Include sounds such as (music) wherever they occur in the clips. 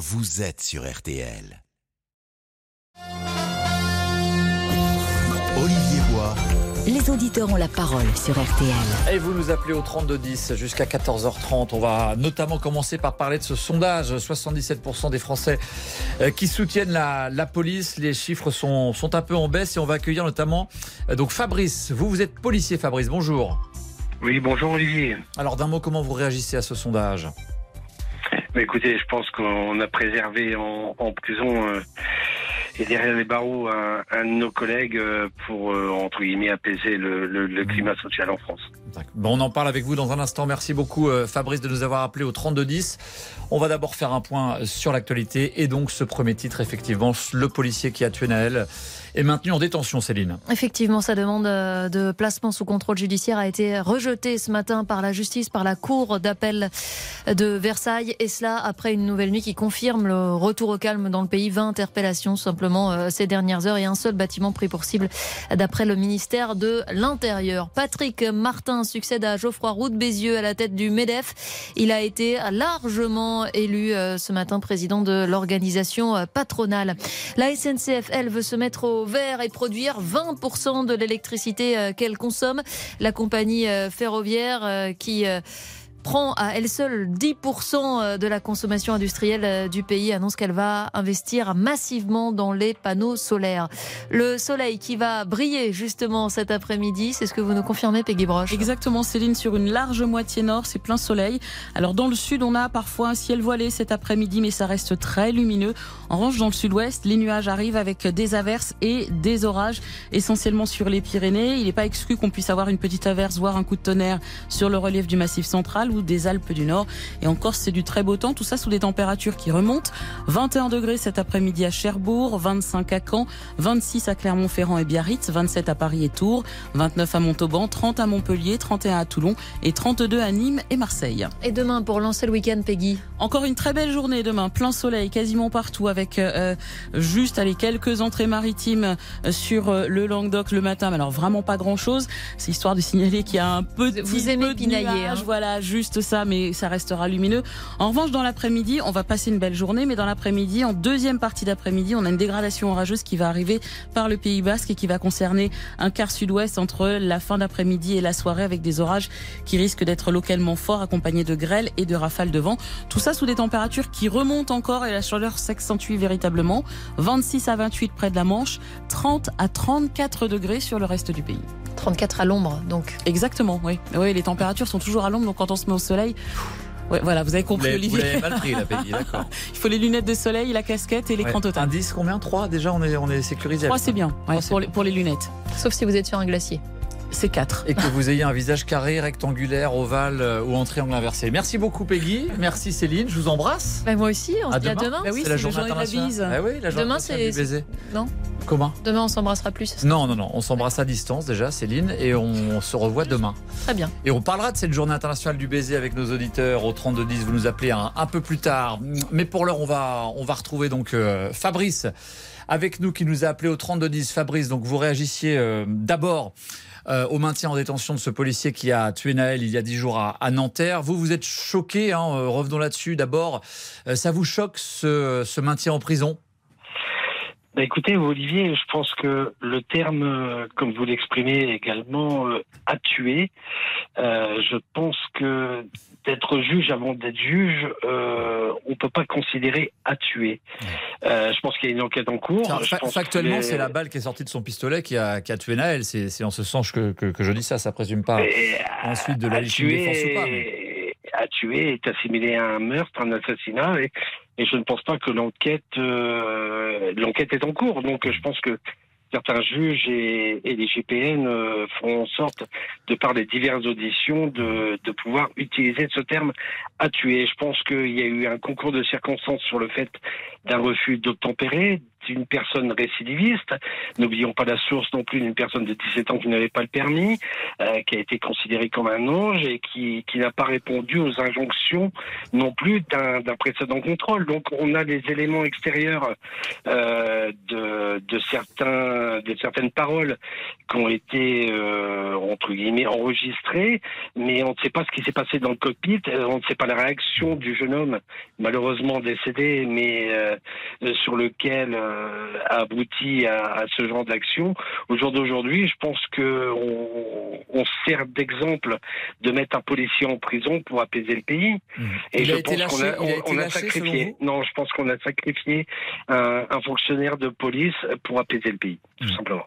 vous êtes sur RTL. Olivier Bois. Les auditeurs ont la parole sur RTL. Et vous nous appelez au 3210 jusqu'à 14h30. On va notamment commencer par parler de ce sondage. 77% des Français euh, qui soutiennent la, la police. Les chiffres sont, sont, un peu en baisse et on va accueillir notamment euh, donc Fabrice. Vous, vous êtes policier, Fabrice. Bonjour. Oui, bonjour Olivier. Alors d'un mot, comment vous réagissez à ce sondage? Bah, Écoutez, je pense qu'on a préservé en, en prison euh, et derrière les barreaux un, un, de nos collègues euh, pour, euh, entre guillemets, apaiser le, le, le, climat social en France. Bon, on en parle avec vous dans un instant. Merci beaucoup euh, Fabrice de nous avoir appelé au 3210. On va d'abord faire un point sur l'actualité et donc ce premier titre, effectivement, le policier qui a tué Naël est maintenu en détention, Céline. Effectivement, sa demande de placement sous contrôle judiciaire a été rejetée ce matin par la justice, par la cour d'appel de Versailles. Et cela après une nouvelle nuit qui confirme le retour au calme dans le pays. 20 interpellations simplement euh, ces dernières heures et un seul bâtiment pris pour cible d'après le ministère de l'Intérieur. Patrick Martin succède à Geoffroy Roux de Bézieux à la tête du MEDEF. Il a été largement élu euh, ce matin président de l'organisation euh, patronale. La SNCF, elle, veut se mettre au vert et produire 20% de l'électricité qu'elle consomme. La compagnie ferroviaire qui prend à elle seule 10% euh, de la consommation industrielle euh, du pays, annonce qu'elle va investir massivement dans les panneaux solaires. Le soleil qui va briller justement cet après-midi, c'est ce que vous nous confirmez, Peggy Broche Exactement, Céline, sur une large moitié nord, c'est plein soleil. Alors dans le sud, on a parfois un ciel voilé cet après-midi, mais ça reste très lumineux. En revanche, dans le sud-ouest, les nuages arrivent avec des averses et des orages, essentiellement sur les Pyrénées. Il n'est pas exclu qu'on puisse avoir une petite averse, voire un coup de tonnerre sur le relief du Massif central ou des Alpes du Nord. Et en Corse, c'est du très beau temps. Tout ça sous des températures qui remontent. 21 degrés cet après-midi à Cherbourg, 25 à Caen, 26 à Clermont-Ferrand et Biarritz, 27 à Paris et Tours, 29 à Montauban, 30 à Montpellier, 31 à Toulon et 32 à Nîmes et Marseille. Et demain, pour lancer le week-end, Peggy? Encore une très belle journée demain. Plein soleil quasiment partout avec euh, juste allez, quelques entrées maritimes euh, sur euh, le Languedoc le matin. Mais alors vraiment pas grand-chose. C'est histoire de signaler qu'il y a un peu de Vous aimez pinailler. Hein. Voilà, juste ça, mais ça restera lumineux. En revanche, dans l'après-midi, on va passer une belle journée, mais dans l'après-midi, en deuxième partie d'après-midi, on a une dégradation orageuse qui va arriver par le Pays Basque et qui va concerner un quart sud-ouest entre la fin d'après-midi et la soirée avec des orages qui risquent d'être localement forts, accompagnés de grêles et de rafales de vent. Tout ça sous des températures qui remontent encore et la chaleur s'accentue véritablement. 26 à 28 près de la Manche, 30 à 34 degrés sur le reste du pays. 34 à l'ombre, donc. Exactement, oui. Oui, les températures sont toujours à l'ombre, donc quand on se met au soleil. Ouais, voilà, vous avez compris, vous Olivier. Vous mal pris, la Peggy, (laughs) d'accord. Il faut les lunettes de soleil, la casquette et l'écran ouais. total. Indice combien? 3 Déjà, on est, on est sécurisé. 3, c'est bien, ouais, 3, pour, les, pour les lunettes. Sauf si vous êtes sur un glacier c'est 4. Et que vous ayez un visage carré, rectangulaire, ovale euh, ou en triangle inversé. Merci beaucoup Peggy, merci Céline, je vous embrasse. Bah, moi aussi, on se dit à demain. Bah oui, c'est la journée, journée de la bise. Bah oui, la journée demain c'est baiser. Non. Comment? Demain on s'embrassera plus. Non, non, non, on s'embrasse à distance déjà, Céline, et on se revoit demain. Très bien. Et on parlera de cette journée internationale du baiser avec nos auditeurs au 3210. Vous nous appelez un, un peu plus tard. Mais pour l'heure, on va, on va retrouver donc euh, Fabrice avec nous qui nous a appelé au 3210. Fabrice, donc vous réagissiez euh, d'abord euh, au maintien en détention de ce policier qui a tué Naël il y a dix jours à, à Nanterre. Vous, vous êtes choqué, hein, euh, revenons là-dessus d'abord. Euh, ça vous choque ce, maintien en prison? Bah écoutez, Olivier, je pense que le terme, comme vous l'exprimez également, euh, a tué. Euh, je pense que d'être juge avant d'être juge, euh, on peut pas considérer à tuer. Euh, je pense qu'il y a une enquête en cours. Fa factuellement, les... c'est la balle qui est sortie de son pistolet qui a, qui a tué Naël. C'est en ce sens que, que, que, je dis ça. Ça présume pas ensuite de la légitime défense ou pas. Mais à tuer est assimilé à un meurtre, un assassinat, et, et je ne pense pas que l'enquête euh, l'enquête est en cours. Donc je pense que certains juges et, et les GPN euh, feront en sorte, de par les diverses auditions, de, de pouvoir utiliser ce terme à tuer. Je pense qu'il y a eu un concours de circonstances sur le fait d'un refus d'obtempérer, une personne récidiviste. N'oublions pas la source non plus d'une personne de 17 ans qui n'avait pas le permis, euh, qui a été considérée comme un ange et qui, qui n'a pas répondu aux injonctions non plus d'un précédent contrôle. Donc on a des éléments extérieurs euh, de, de, certains, de certaines paroles qui ont été euh, entre guillemets enregistrées, mais on ne sait pas ce qui s'est passé dans le cockpit, on ne sait pas la réaction du jeune homme malheureusement décédé, mais sur lequel abouti à, à, ce genre d'action. Au jour d'aujourd'hui, je pense que on, on sert d'exemple de mettre un policier en prison pour apaiser le pays. Mmh. Et il je pense qu'on a, on, on a sacrifié. Non, je pense qu'on a sacrifié un, un, fonctionnaire de police pour apaiser le pays, tout mmh. simplement.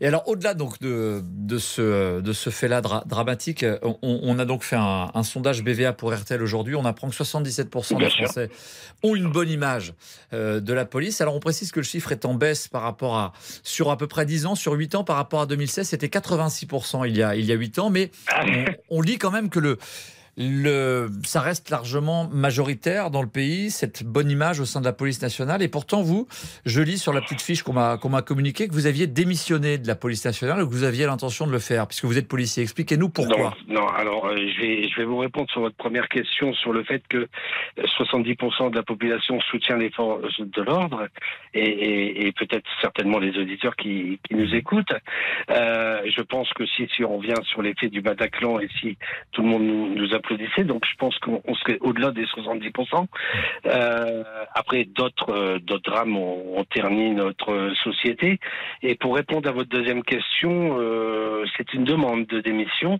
Et alors, au-delà donc de, de ce, de ce fait-là dra dramatique, on, on, a donc fait un, un, sondage BVA pour RTL aujourd'hui. On apprend que 77% des Français ont une bonne image euh, de la police. Alors, on précise que le chiffre est en baisse par rapport à, sur à peu près 10 ans, sur 8 ans, par rapport à 2016, c'était 86% il y a, il y a 8 ans. Mais on, on lit quand même que le, ça reste largement majoritaire dans le pays, cette bonne image au sein de la police nationale. Et pourtant, vous, je lis sur la petite fiche qu'on m'a qu'on communiquée que vous aviez démissionné de la police nationale ou que vous aviez l'intention de le faire, puisque vous êtes policier. Expliquez-nous pourquoi. Non, alors euh, je, vais, je vais vous répondre sur votre première question sur le fait que 70% de la population soutient les forces de l'ordre et, peut-être certainement les auditeurs qui, nous écoutent. Euh, je pense que si, si on vient sur l'effet du Bataclan et si tout le monde nous, nous a Donc je pense qu'on serait au-delà des 70%. Euh, après, d'autres euh, drames ont, ont, terni notre société. Et pour répondre à votre deuxième question, euh, c'est une demande de démission.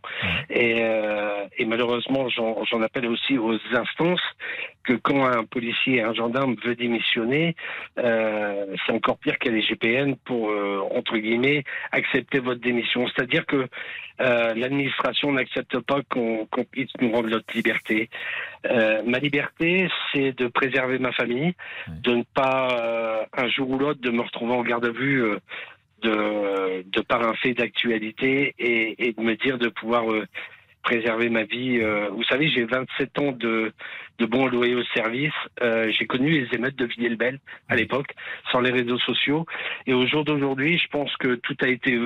Et, euh, et malheureusement, j'en appelle aussi aux instances que quand un policier et un gendarme veut démissionner, euh, c'est encore pire qu'à les GPN pour, euh, entre guillemets, accepter votre démission. C'est-à-dire que l'administration n'accepte pas qu'on qu puisse nous rendre notre liberté. Ma liberté, c'est de préserver ma famille, de ne pas, un jour ou l'autre, de me retrouver en garde à vue de, par un fait d'actualité et, de me dire de pouvoir préserver ma vie. Euh, vous savez, j'ai 27 ans de, de bons loyaux service. Euh, j'ai connu les émeutes de Villiers-le-Bel à l'époque, sans les réseaux sociaux. Et au jour d'aujourd'hui, je pense que tout a été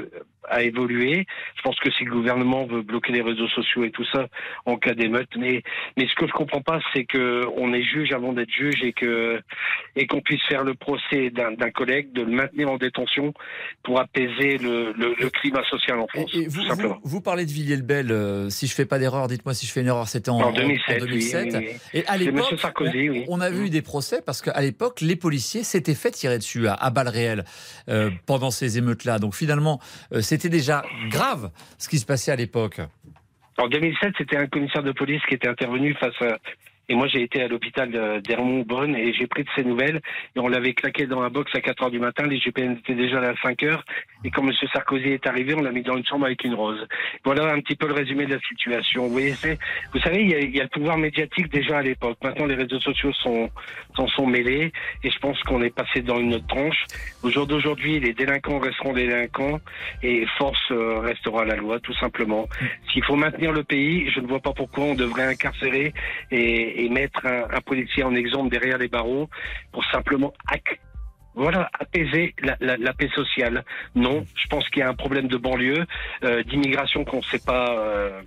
a évolué. Je pense que si le gouvernement veut bloquer les réseaux sociaux et tout ça en cas d'émeute, mais mais ce que je comprends pas, c'est que on est juge avant d'être juge et que et qu'on puisse faire le procès d'un collègue, de le maintenir en détention pour apaiser le, le, le climat social en France. Et, et vous, vous, vous, parlez de Villiers-le-Bel. Euh, si je fais pas d'erreur, dites-moi si je fais une erreur. C'était en, en, 2007. En 2007. Oui, oui, oui. À l'époque, on, on, a vu des procès parce qu'à l'époque, les policiers s'étaient fait tirer dessus à, à balles réelles euh, pendant ces émeutes-là. Donc finalement, euh, c'était déjà grave ce qui se passait à l'époque. En 2007, c'était un commissaire de police qui était intervenu face à et moi, j'ai été à l'hôpital d'Hermont-Bonne et j'ai pris de ces nouvelles. Et on l'avait claqué dans la box à 4 heures du matin. Les GPN étaient déjà là à 5 heures. Et quand M. Sarkozy est arrivé, on l'a mis dans une chambre avec une rose. Voilà un petit peu le résumé de la situation. Vous voyez, vous savez, il y, a, il y, a, le pouvoir médiatique déjà à l'époque. Maintenant, les réseaux sociaux sont, s'en sont mêlés. Et je pense qu'on est passé dans une autre tranche. Au jour d'aujourd'hui, les délinquants resteront délinquants et force euh, restera la loi, tout simplement. S'il faut maintenir le pays, je ne vois pas pourquoi on devrait incarcérer et et mettre un, policier en exemple derrière les barreaux pour simplement voilà, apaiser la, paix sociale. Non, je pense qu'il y a un problème de banlieue, euh, d'immigration qu'on sait pas, euh,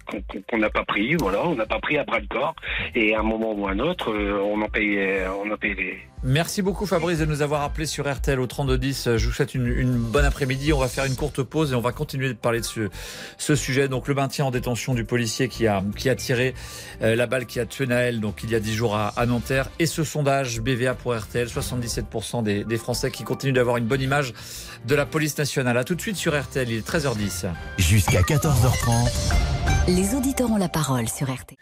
qu'on n'a pas pris. Voilà, on n'a pas pris à bras le corps. Et à un moment ou à un autre, euh, on en paye, on en paye les, Merci beaucoup Fabrice de nous avoir appelé sur RTL au 3210. Je vous souhaite une, bonne après-midi. On va faire une courte pause et on va continuer de parler de ce, sujet. Donc le maintien en détention du policier qui a, tiré la balle qui a tué Naël donc il y a 10 jours à, Nanterre. Et ce sondage BVA pour RTL, 77% des, des, Français qui continuent d'avoir une bonne image de la police nationale. A tout de suite sur RTL, il est 13h10. Jusqu'à 14h30. Les auditeurs ont la parole sur RTL.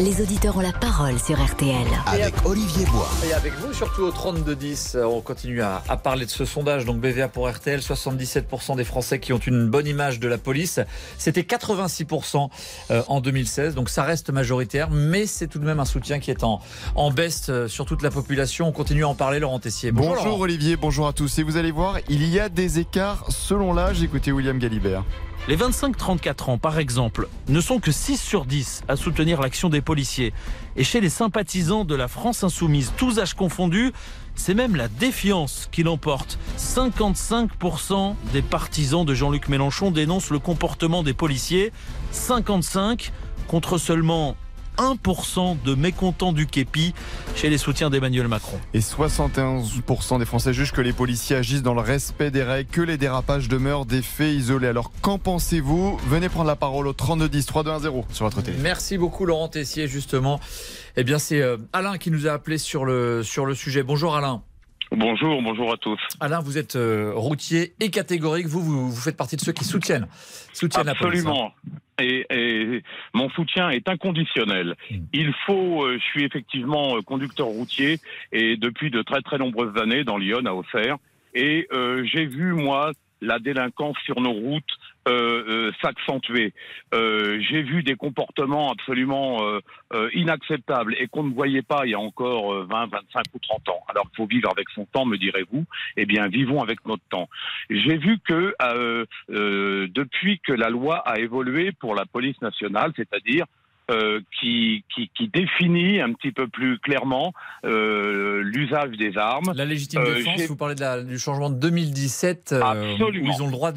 Les auditeurs ont la parole sur RTL. Avec Olivier Bois. Et avec vous, surtout au 32-10, on continue à, à, parler de ce sondage. Donc BVA pour RTL, 77% des Français qui ont une bonne image de la police. C'était 86% euh, en 2016, donc ça reste majoritaire, mais c'est tout de même un soutien qui est en, en baisse euh, sur toute la population. On continue à en parler, Laurent Tessier. Bonjour, bonjour Laurent. Olivier, bonjour à tous. Et vous allez voir, il y a des écarts selon l'âge. Écoutez William Galibert. Les 25-34 ans, par exemple, ne sont que 6 sur 10 à soutenir l'action des policiers. Et chez les sympathisants de la France insoumise, tous âges confondus, c'est même la défiance qui l'emporte. 55% des partisans de Jean-Luc Mélenchon dénoncent le comportement des policiers. 55 contre seulement 1% de mécontents du képi chez les soutiens d'Emmanuel Macron. Et 71% des Français jugent que les policiers agissent dans le respect des règles, que les dérapages demeurent des faits isolés. Alors qu'en pensez-vous? Venez prendre la parole au 3210 3210 sur votre télé. Merci beaucoup Laurent Tessier justement. Eh bien c'est euh, Alain qui nous a appelé sur le, sur le sujet. Bonjour Alain. Bonjour, bonjour à tous. Alain, vous êtes euh, routier et catégorique. Vous, vous, vous, faites partie de ceux qui soutiennent, soutiennent Absolument. la police. hein. Et, et, mon soutien est inconditionnel. Mm. Il faut, euh, je suis effectivement euh, conducteur routier et depuis de très très nombreuses années dans Lyon, à Auxerre, et euh, j'ai vu moi la délinquance sur nos routes euh, euh, s'accentuer. Euh, j'ai vu des comportements absolument euh, inacceptables et qu'on ne voyait pas il y a encore euh, 20, 25 ou 30 ans. Alors qu'il faut vivre avec son temps, me direz-vous. Eh bien, vivons avec notre temps. J'ai vu que depuis que la loi a évolué pour la police nationale, c'est-à-dire euh, qui, qui, qui définit un petit peu plus clairement euh, l'usage des armes. La légitime Euh, défense, vous parlez de la- du changement de 2017, euh, Absolument. où ils ont le droit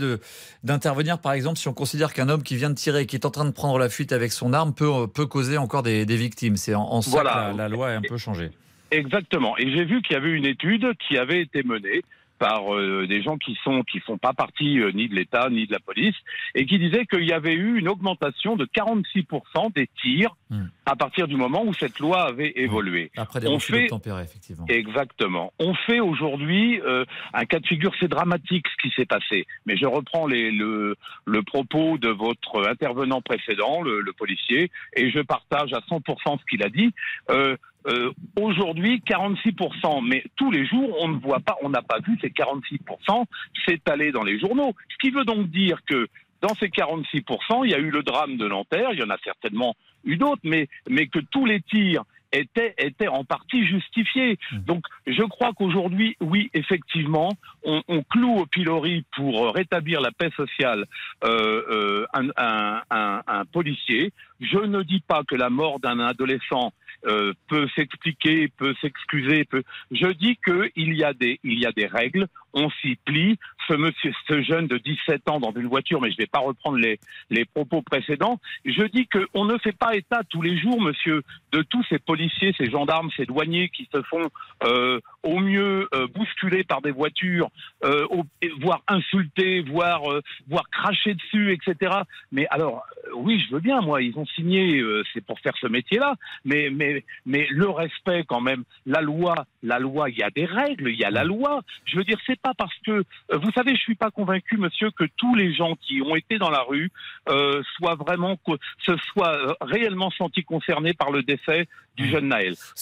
d'intervenir, par exemple, si on considère qu'un homme qui vient de tirer qui est en train de prendre la fuite avec son arme peut, peut causer encore des, des victimes. C'est en, en ça que la, la loi est un peu changée. Exactement. Et j'ai vu qu'il y avait une étude qui avait été menée par euh, des gens qui sont qui font pas partie euh, ni de l'État ni de la police et qui disaient qu'il y avait eu une augmentation de 46% des tirs Hmm. À partir du moment où cette loi avait évolué. Après des On fait- effectivement. Exactement. On fait aujourd'hui euh, un cas de figure, c'est dramatique ce qui s'est passé. Mais je reprends les, le, le propos de votre intervenant précédent, le, le policier, et je partage à 100% ce qu'il a dit. Euh, euh, aujourd'hui, 46%, mais tous les jours, on ne voit pas, on n'a pas vu ces 46% s'étaler dans les journaux. Ce qui veut donc dire que dans ces 46%, il y a eu le drame de Nanterre, il y en a certainement eu d'autres, mais, mais que tous les tirs étaient, étaient en partie justifiés. Donc, je crois qu'aujourd'hui, oui, effectivement, on, on cloue au pilori pour rétablir la paix sociale euh, euh, un, un, un, un policier. Je ne dis pas que la mort d'un adolescent euh, peut s'expliquer, peut s'excuser. Peut... Je dis qu'il y a des, il y a des règles. On s'y plie. Ce monsieur, ce jeune de 17 ans dans une voiture, mais je ne vais pas reprendre les, les propos précédents. Je dis qu'on ne fait pas état tous les jours, monsieur, de tous ces policiers, ces gendarmes, ces douaniers qui se font euh, au mieux euh, bousculer par des voitures, euh, voire insulter, voire, euh, voire cracher dessus, etc. Mais alors, oui, je veux bien, moi, ils ont signé, c'est pour faire ce métier-là, mais, mais, mais le respect quand même, la loi, la loi, il y a des règles, il y a la loi. Je veux dire, c'est pas parce que, vous savez, je suis pas convaincu, monsieur, que tous les gens qui ont été dans la rue soient vraiment, se soient réellement sentis concernés par le décès du jeune.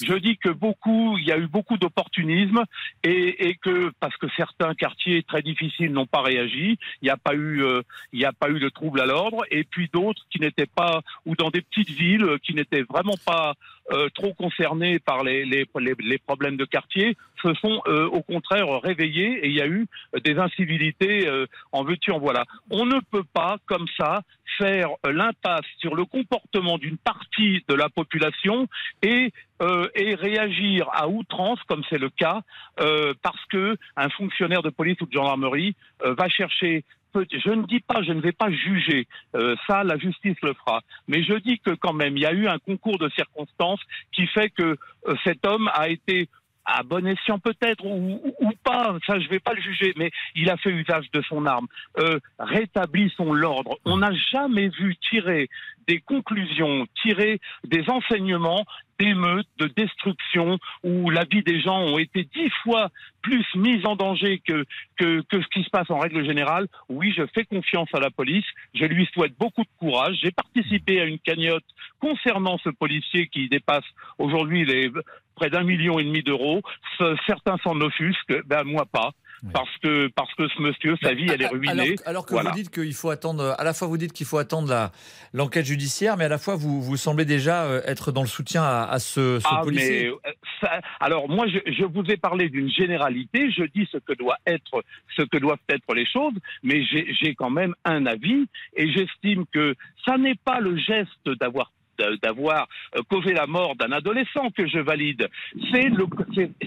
Je dis que beaucoup, il y a eu beaucoup d'opportunisme et, et que parce que certains quartiers très difficiles n'ont pas réagi, il n'y a pas eu, euh, il n'y a pas eu de trouble à l'ordre, et puis d'autres qui n'étaient pas ou dans des petites villes euh, qui n'étaient vraiment pas euh, trop concernés par les, les, problèmes de quartier se sont euh, au contraire réveillés et il y a eu des incivilités euh, en veux-tu en voilà. On ne peut pas comme ça faire l'impasse sur le comportement d'une partie de la population et euh, réagir à outrance, comme c'est le cas, parce que un fonctionnaire de police ou de gendarmerie va chercher. Je ne dis pas, je ne vais pas juger. Euh, ça, la justice le fera. Mais je dis que quand même, il y a eu un concours de circonstances qui fait que euh, cet homme a été à bon escient peut-être ou, ou- pas, ça je vais pas le juger, mais il a fait usage de son arme. Euh, rétablissons l'ordre. On n'a jamais vu tirer des conclusions, tirer des enseignements d'émeutes, de destruction, où la vie des gens ont été dix fois plus mise en danger que, que, que ce qui se passe en règle générale. Oui, je fais confiance à la police, je lui souhaite beaucoup de courage. J'ai participé à une cagnotte concernant ce policier qui dépasse aujourd'hui les près d'un million et demi d'euros. Ce- Certains s'en offusquent, ben moi pas. Oui. Parce que, parce que ce monsieur, sa vie, elle est ruinée. Alors, que Voilà. vous dites qu'il faut attendre, à la fois vous dites qu'il faut attendre l'enquête judiciaire, mais à la fois vous, vous semblez déjà euh, être dans le soutien à, à ce, ce Ah, policier. mais euh, ça- alors moi, je, je vous ai parlé d'une généralité. Je dis ce que doit être, ce que doivent être les choses, mais j'ai quand même un avis et j'estime que ça n'est pas le geste d'avoir d'avoir euh, causé la mort d'un adolescent que je valide. C'est le,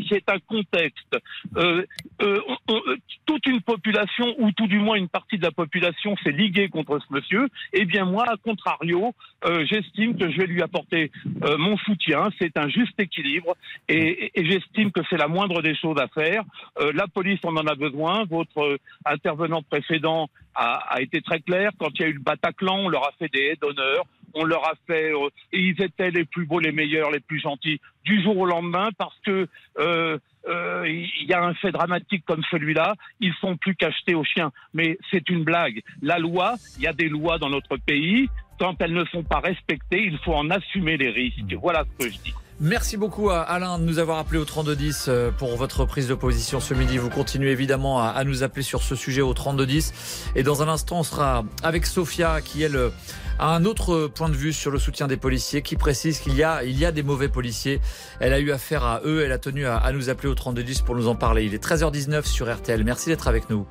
c'est un contexte. Euh, euh, toute une population, ou tout du moins une partie de la population, s'est liguée contre ce monsieur. Eh bien moi, à contrario, j'estime que je vais lui apporter mon soutien. C'est un juste équilibre, et, et j'estime que c'est la moindre des choses à faire. la police, on en a besoin. Votre intervenant précédent a, a, été très clair. Quand il y a eu le Bataclan, on leur a fait des haies d'honneur on leur a fait, euh, et ils étaient les plus beaux, les meilleurs, les plus gentils, du jour au lendemain, parce que euh, euh, il y a un fait dramatique comme celui-là, ils sont plus qu'achetés aux chiens. Mais c'est une blague. La loi, il y a des lois dans notre pays. Quand elles ne sont pas respectées, il faut en assumer les risques. Voilà ce que je dis. Merci beaucoup à Alain de nous avoir appelé au 3210 pour votre prise de position ce midi. Vous continuez évidemment à, nous appeler sur ce sujet au 3210. Et dans un instant, on sera avec Sophia qui, est le un autre point de vue sur le soutien des policiers qui précise qu'il y a, il y a des mauvais policiers. Elle a eu affaire à eux, elle a tenu à, nous appeler au 3210 pour nous en parler. Il est 13h19 sur RTL. Merci d'être avec nous.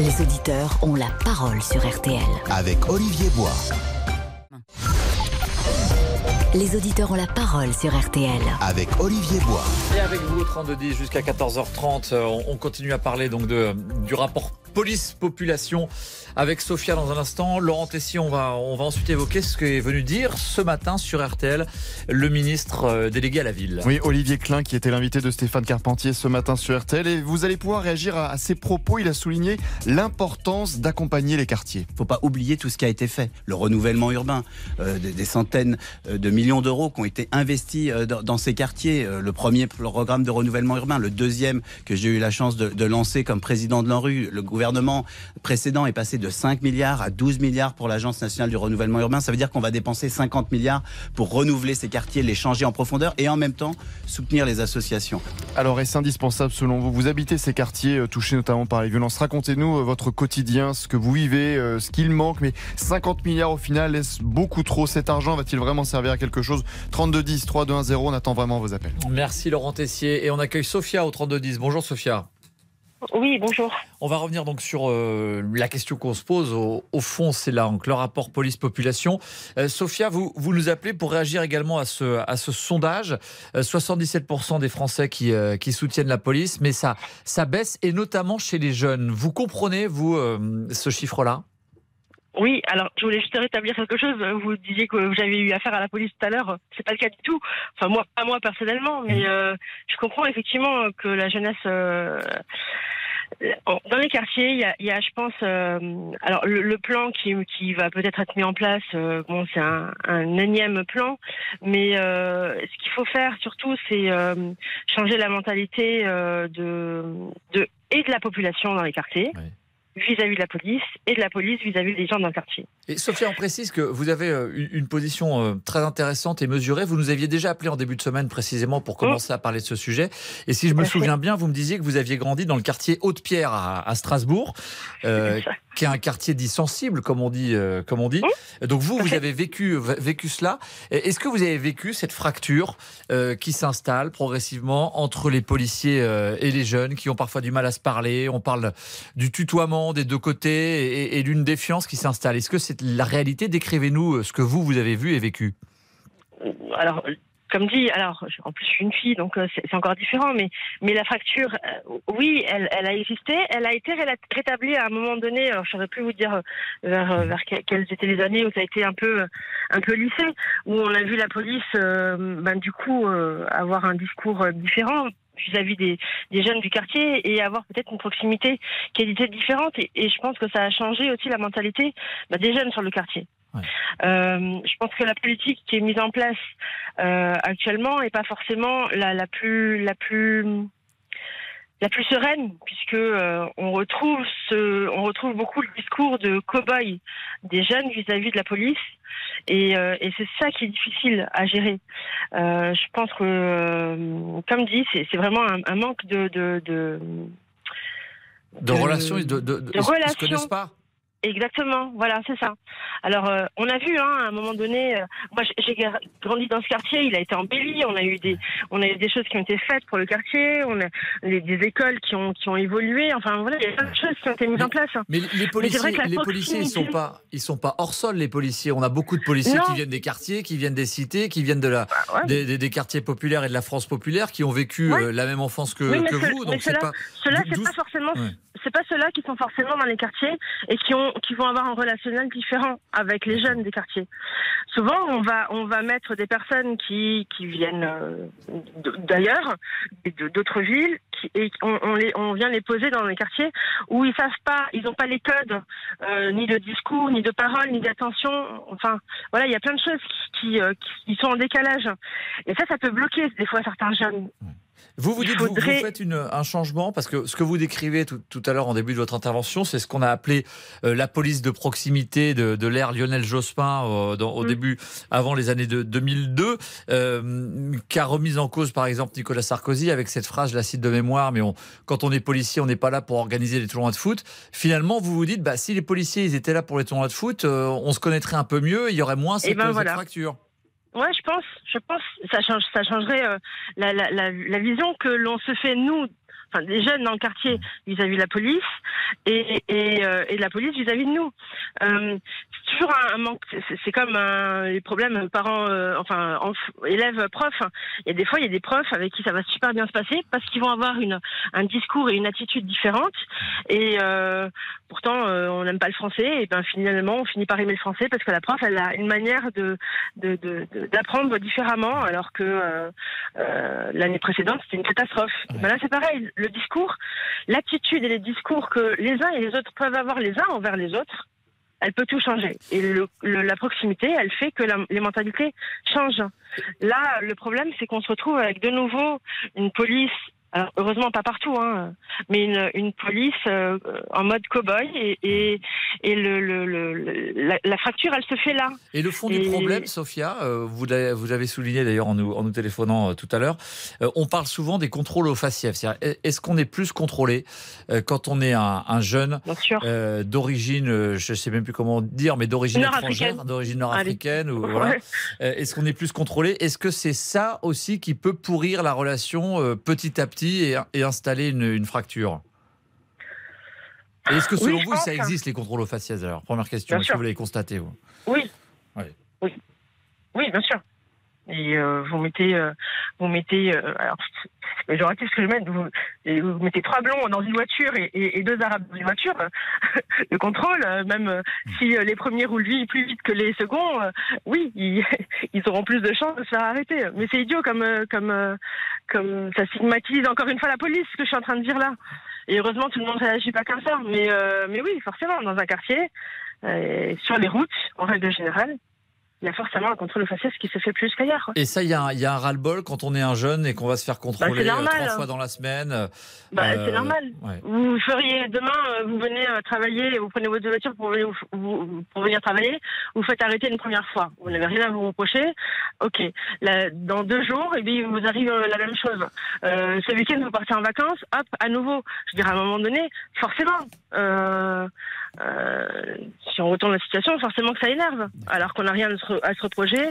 Les auditeurs ont la parole sur RTL. Avec Olivier Bois. Les auditeurs ont la parole sur RTL. Avec Olivier Bois. Et avec vous au 3210 jusqu'à 14h30, euh, on continue à parler donc de, du rapport police-population avec Sophia dans un instant. Laurent Tessier, on va, on va ensuite évoquer ce qu'est venu dire ce matin sur RTL le ministre euh, délégué à la ville. Oui, Olivier Klein qui était l'invité de Stéphane Carpentier ce matin sur RTL. Et vous allez pouvoir réagir à, ses propos. Il a souligné l'importance d'accompagner les quartiers. Il ne faut pas oublier tout ce qui a été fait. Le renouvellement urbain, euh, des, centaines euh, de millions d'euros qui ont été investis dans, ces quartiers. le premier programme de renouvellement urbain, le deuxième que j'ai eu la chance de, de lancer comme président de l'ANRU. Le gouvernement précédent est passé de de 5 milliards à 12 milliards pour l'Agence nationale du renouvellement urbain. Ça veut dire qu'on va dépenser 50 milliards pour renouveler ces quartiers, les changer en profondeur et en même temps soutenir les associations. Alors est-ce indispensable selon vous Vous habitez ces quartiers euh, touchés notamment par les violences? Racontez-nous euh, votre quotidien, ce que vous vivez, euh, ce qu'il manque. Mais 50 milliards au final laisse beaucoup trop? Cet argent va-t-il vraiment servir à quelque chose? 3210, 3210, on attend vraiment vos appels. Merci Laurent Tessier et on accueille Sophia au 3210. Bonjour Sophia. Oui, bonjour. On va revenir donc sur euh, la question qu'on se pose. Au, fond, c'est là le rapport police-population. Euh, Sophia, vous, vous nous appelez pour réagir également à ce, à ce sondage. 77% euh, des Français qui, qui soutiennent la police, mais ça, ça baisse, et notamment chez les jeunes. Vous comprenez, vous, ce chiffre-là? Oui, alors je voulais juste rétablir quelque chose. Vous disiez que vous avez eu affaire à la police tout à l'heure. C'est pas le cas du tout. Enfin moi, pas moi personnellement, mais mmh. je comprends effectivement que la jeunesse dans les quartiers, il y a, il y a je pense, euh, alors le, plan qui, qui va peut-être être mis en place, euh, bon, c'est un, un, énième plan, mais euh, ce qu'il faut faire surtout, c'est changer la mentalité de, de et de la population dans les quartiers vis-à-vis de la police et de la police vis-à-vis des gens dans le quartier. Et Sophia, on précise que vous avez euh, une position euh, très intéressante et mesurée. Vous nous aviez déjà appelé en début de semaine précisément pour commencer à parler de ce sujet. Et si je me souviens bien, vous me disiez que vous aviez grandi dans le quartier Haute-Pierre à, Strasbourg. Euh, qui est un quartier dit sensible, comme on dit. Euh, comme on dit. Donc vous, vous avez vécu, vécu cela. Est-ce que vous avez vécu cette fracture euh, qui s'installe progressivement entre les policiers euh, et les jeunes qui ont parfois du mal à se parler? On parle du tutoiement des deux côtés et, et d'une défiance qui s'installe. Est-ce que c'est la réalité? Décrivez-nous ce que vous, vous avez vu et vécu. Alors, comme dit, alors en plus je suis une fille, donc euh, c'est encore différent, mais mais la fracture, euh, oui, elle, elle, a existé, elle a été rétablie à un moment donné. Alors j'aurais pu vous dire euh, vers, vers quelles étaient les années où ça a été un peu un peu lissé, où on a vu la police, ben, du coup, avoir un discours différent vis-à-vis des, des, jeunes du quartier et avoir peut-être une proximité qui était différente. Et, et, je pense que ça a changé aussi la mentalité ben, des jeunes sur le quartier. Euh, je pense que la politique qui est mise en place euh, actuellement n'est pas forcément la, la, plus la plus la plus sereine puisque euh, on retrouve ce on retrouve beaucoup le discours de cow-boy des jeunes vis-à-vis de la police et, euh, et c'est ça qui est difficile à gérer. Euh, je pense que comme dit c'est vraiment un, un, manque de de, de, de, relations de, de, de, relations. pas Exactement, voilà, c'est ça. Alors, euh, on a vu, hein, à un moment donné, euh, moi j'ai- grandi dans ce quartier, il a été embelli, on a eu des, on a eu des choses qui ont été faites pour le quartier, on a les- des écoles qui ont, qui ont évolué, enfin voilà, il y a plein de choses qui ont été mises en place. Mais les policiers, les ils sont pas, ils sont pas hors sol. Les policiers, on a beaucoup de policiers Non. qui viennent des quartiers, qui viennent des cités, qui viennent de la, Bah, ouais. des, des- des quartiers populaires et de la France populaire, qui ont vécu Ouais. euh, la même enfance que, Oui, mais que ce- vous. Donc c'est cela- pas. D'où- c'est pas forcément, Ouais. C'est pas ceux-là qui sont forcément dans les quartiers et qui ont, qui vont avoir un relationnel différent avec les jeunes des quartiers. Souvent, on va, on va mettre des personnes qui, qui viennent euh, d'ailleurs, d'autres villes, et on, les, on vient les poser dans les quartiers où ils savent pas, ils n'ont pas les codes, euh, ni de discours, ni de parole, ni d'attention. Enfin, voilà, il y a plein de choses qui, qui, euh, qui sont en décalage. Et ça, ça peut bloquer des fois certains jeunes. Vous vous dites, vous- faudrait- vous, faites une, un changement parce que ce que vous décrivez tout, tout à l'heure en début de votre intervention, c'est ce qu'on a appelé euh, la police de proximité de, de l'ère Lionel Jospin euh, dans- au Mm. début, avant les années de 2002, euh, qu'a remise en cause par exemple Nicolas Sarkozy avec cette phrase, je la cite de mémoire, mais on, quand on est policier, on n'est pas là pour organiser les tournois de foot. Finalement, vous vous dites, bah, si les policiers ils étaient là pour les tournois de foot, euh, on se connaîtrait un peu mieux, il y aurait moins Eh cette, ben cette fracture. Ouais, je pense, je pense, ça change, ça changerait euh, la, la, la, la vision que l'on se fait nous, enfin des jeunes dans le quartier vis-à-vis de la police et et, euh, et de la police vis-à-vis de nous. Euh, c'est toujours un, manque, c'est- comme un, les problèmes parents, euh, enfin enf- élèves profs. Il y a des fois, il y a des profs avec qui ça va super bien se passer parce qu'ils vont avoir une un discours et une attitude différente et euh, pourtant on n'aime pas le français et ben finalement on finit par aimer le français parce que la prof elle a une manière de de- de- de- d'apprendre différemment alors que l'année précédente c'était une catastrophe. Ben là c'est pareil, le discours, l'attitude et les discours que les uns et les autres peuvent avoir les uns envers les autres, elle peut tout changer. Et le, le- la proximité, elle fait que les mentalités changent. Là, le problème, c'est qu'on se retrouve avec de nouveau une police. Alors, heureusement pas partout, hein, mais une, une police euh, en mode cow-boy et, et, et le, le, le- le- la, la fracture, elle se fait là. Et le fond Et- du problème, Sophia, euh, vous l'avez souligné d'ailleurs en nous, en nous téléphonant euh, tout à l'heure, on parle souvent des contrôles au faciès. Est- Est-ce qu'on est plus contrôlé quand on est un, un jeune d'origine, je ne sais même plus comment dire, mais d'origine étrangère, d'origine nord-africaine ou Allez. voilà. Ouais. Est-ce qu'on est plus contrôlé? Est-ce que c'est ça aussi qui peut pourrir la relation petit à petit et, et installer une, une fracture est-ce que selon vous, ça existe les contrôles au faciès Alors, première question, est-ce que vous l'avez constaté vous? Oui. Oui. Oui, bien sûr. Et euh, vous mettez, euh, vous mettez, euh, alors, péjoratif ce que je mets, vous, vous mettez trois blonds dans une voiture et, et- deux arabes dans une voiture. (laughs) Le contrôle, euh, même euh, si euh, les premiers roulent vite- plus vite que les seconds, euh, oui, ils, (laughs) ils auront plus de chances de se faire arrêter. Mais c'est idiot comme, euh, comme, euh, comme ça stigmatise encore une fois la police, ce que je suis en train de dire là. Et heureusement, tout le monde réagit pas comme ça. Mais, euh, mais oui, forcément, dans un quartier, euh, sur les routes, en règle générale, il y a forcément un contrôle faciès qui se fait plus qu'ailleurs. Et ça, il y, a un- il y a un ras-le-bol quand on est un jeune et qu'on va se faire contrôler Bah, euh, trois hein. fois dans la semaine. euh, Bah, euh, c'est normal. ouais. Vous feriez demain, vous venez travailler, vous prenez votre voiture pour venir, vous- pour venir travailler, vous faites arrêter une première fois. Vous n'avez rien à vous reprocher. Ok. Là, dans deux jours, et bien, il vous arrive la même chose. Euh, ce week-end, vous partez en vacances, hop, à nouveau. Je dirais à un moment donné, forcément, euh, si on retourne la situation, forcément que ça énerve. Alors qu'on n'a rien à se, à se reprocher.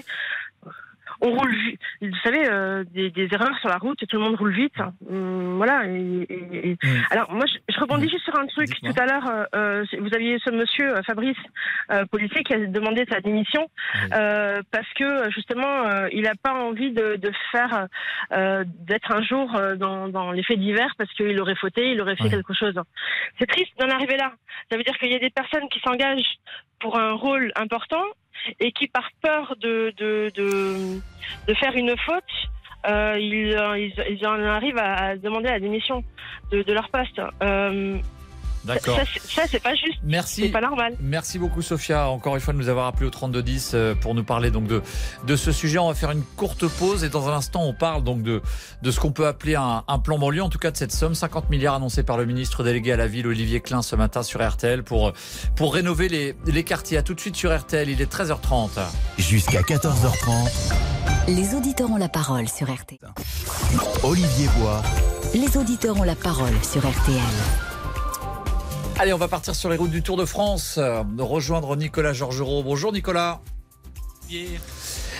On roule vite. Vous savez, euh, des, des erreurs sur la route, tout le monde roule vite. Hum, voilà. Et, et- et- Alors, moi, je, je rebondis juste sur un truc. Tout à l'heure, euh, euh, vous aviez ce monsieur, euh, Fabrice, euh, policier, qui a demandé sa démission euh, parce que, justement, euh, il n'a pas envie de, de faire, euh, d'être un jour dans, dans les faits divers parce qu'il aurait fauté, il aurait fait quelque chose. C'est triste d'en arriver là. Ça veut dire qu'il y a des personnes qui s'engagent pour un rôle important et qui, par peur de, de, de, faire une faute, euh, ils, euh, ils, en arrivent à, demander la démission de, de leur poste. Euh, D'accord. Ça, c'est- ça, c'est pas juste. Merci. C'est pas normal. Merci beaucoup Sophia, encore une fois de nous avoir appelé au 3210 euh, pour nous parler donc de, de ce sujet. On va faire une courte pause et dans un instant on parle donc de, de ce qu'on peut appeler un, un plan banlieue, en tout cas de cette somme, 50 milliards annoncés par le ministre délégué à la ville Olivier Klein ce matin sur RTL pour, pour rénover les, les quartiers. À tout de suite sur RTL, il est 13h30. Jusqu'à 14h30, Les auditeurs ont la parole sur RTL. Olivier Bois. Les auditeurs ont la parole sur RTL. Allez, on va partir sur les routes du Tour de France, euh, rejoindre Nicolas Georgerot. Bonjour Nicolas.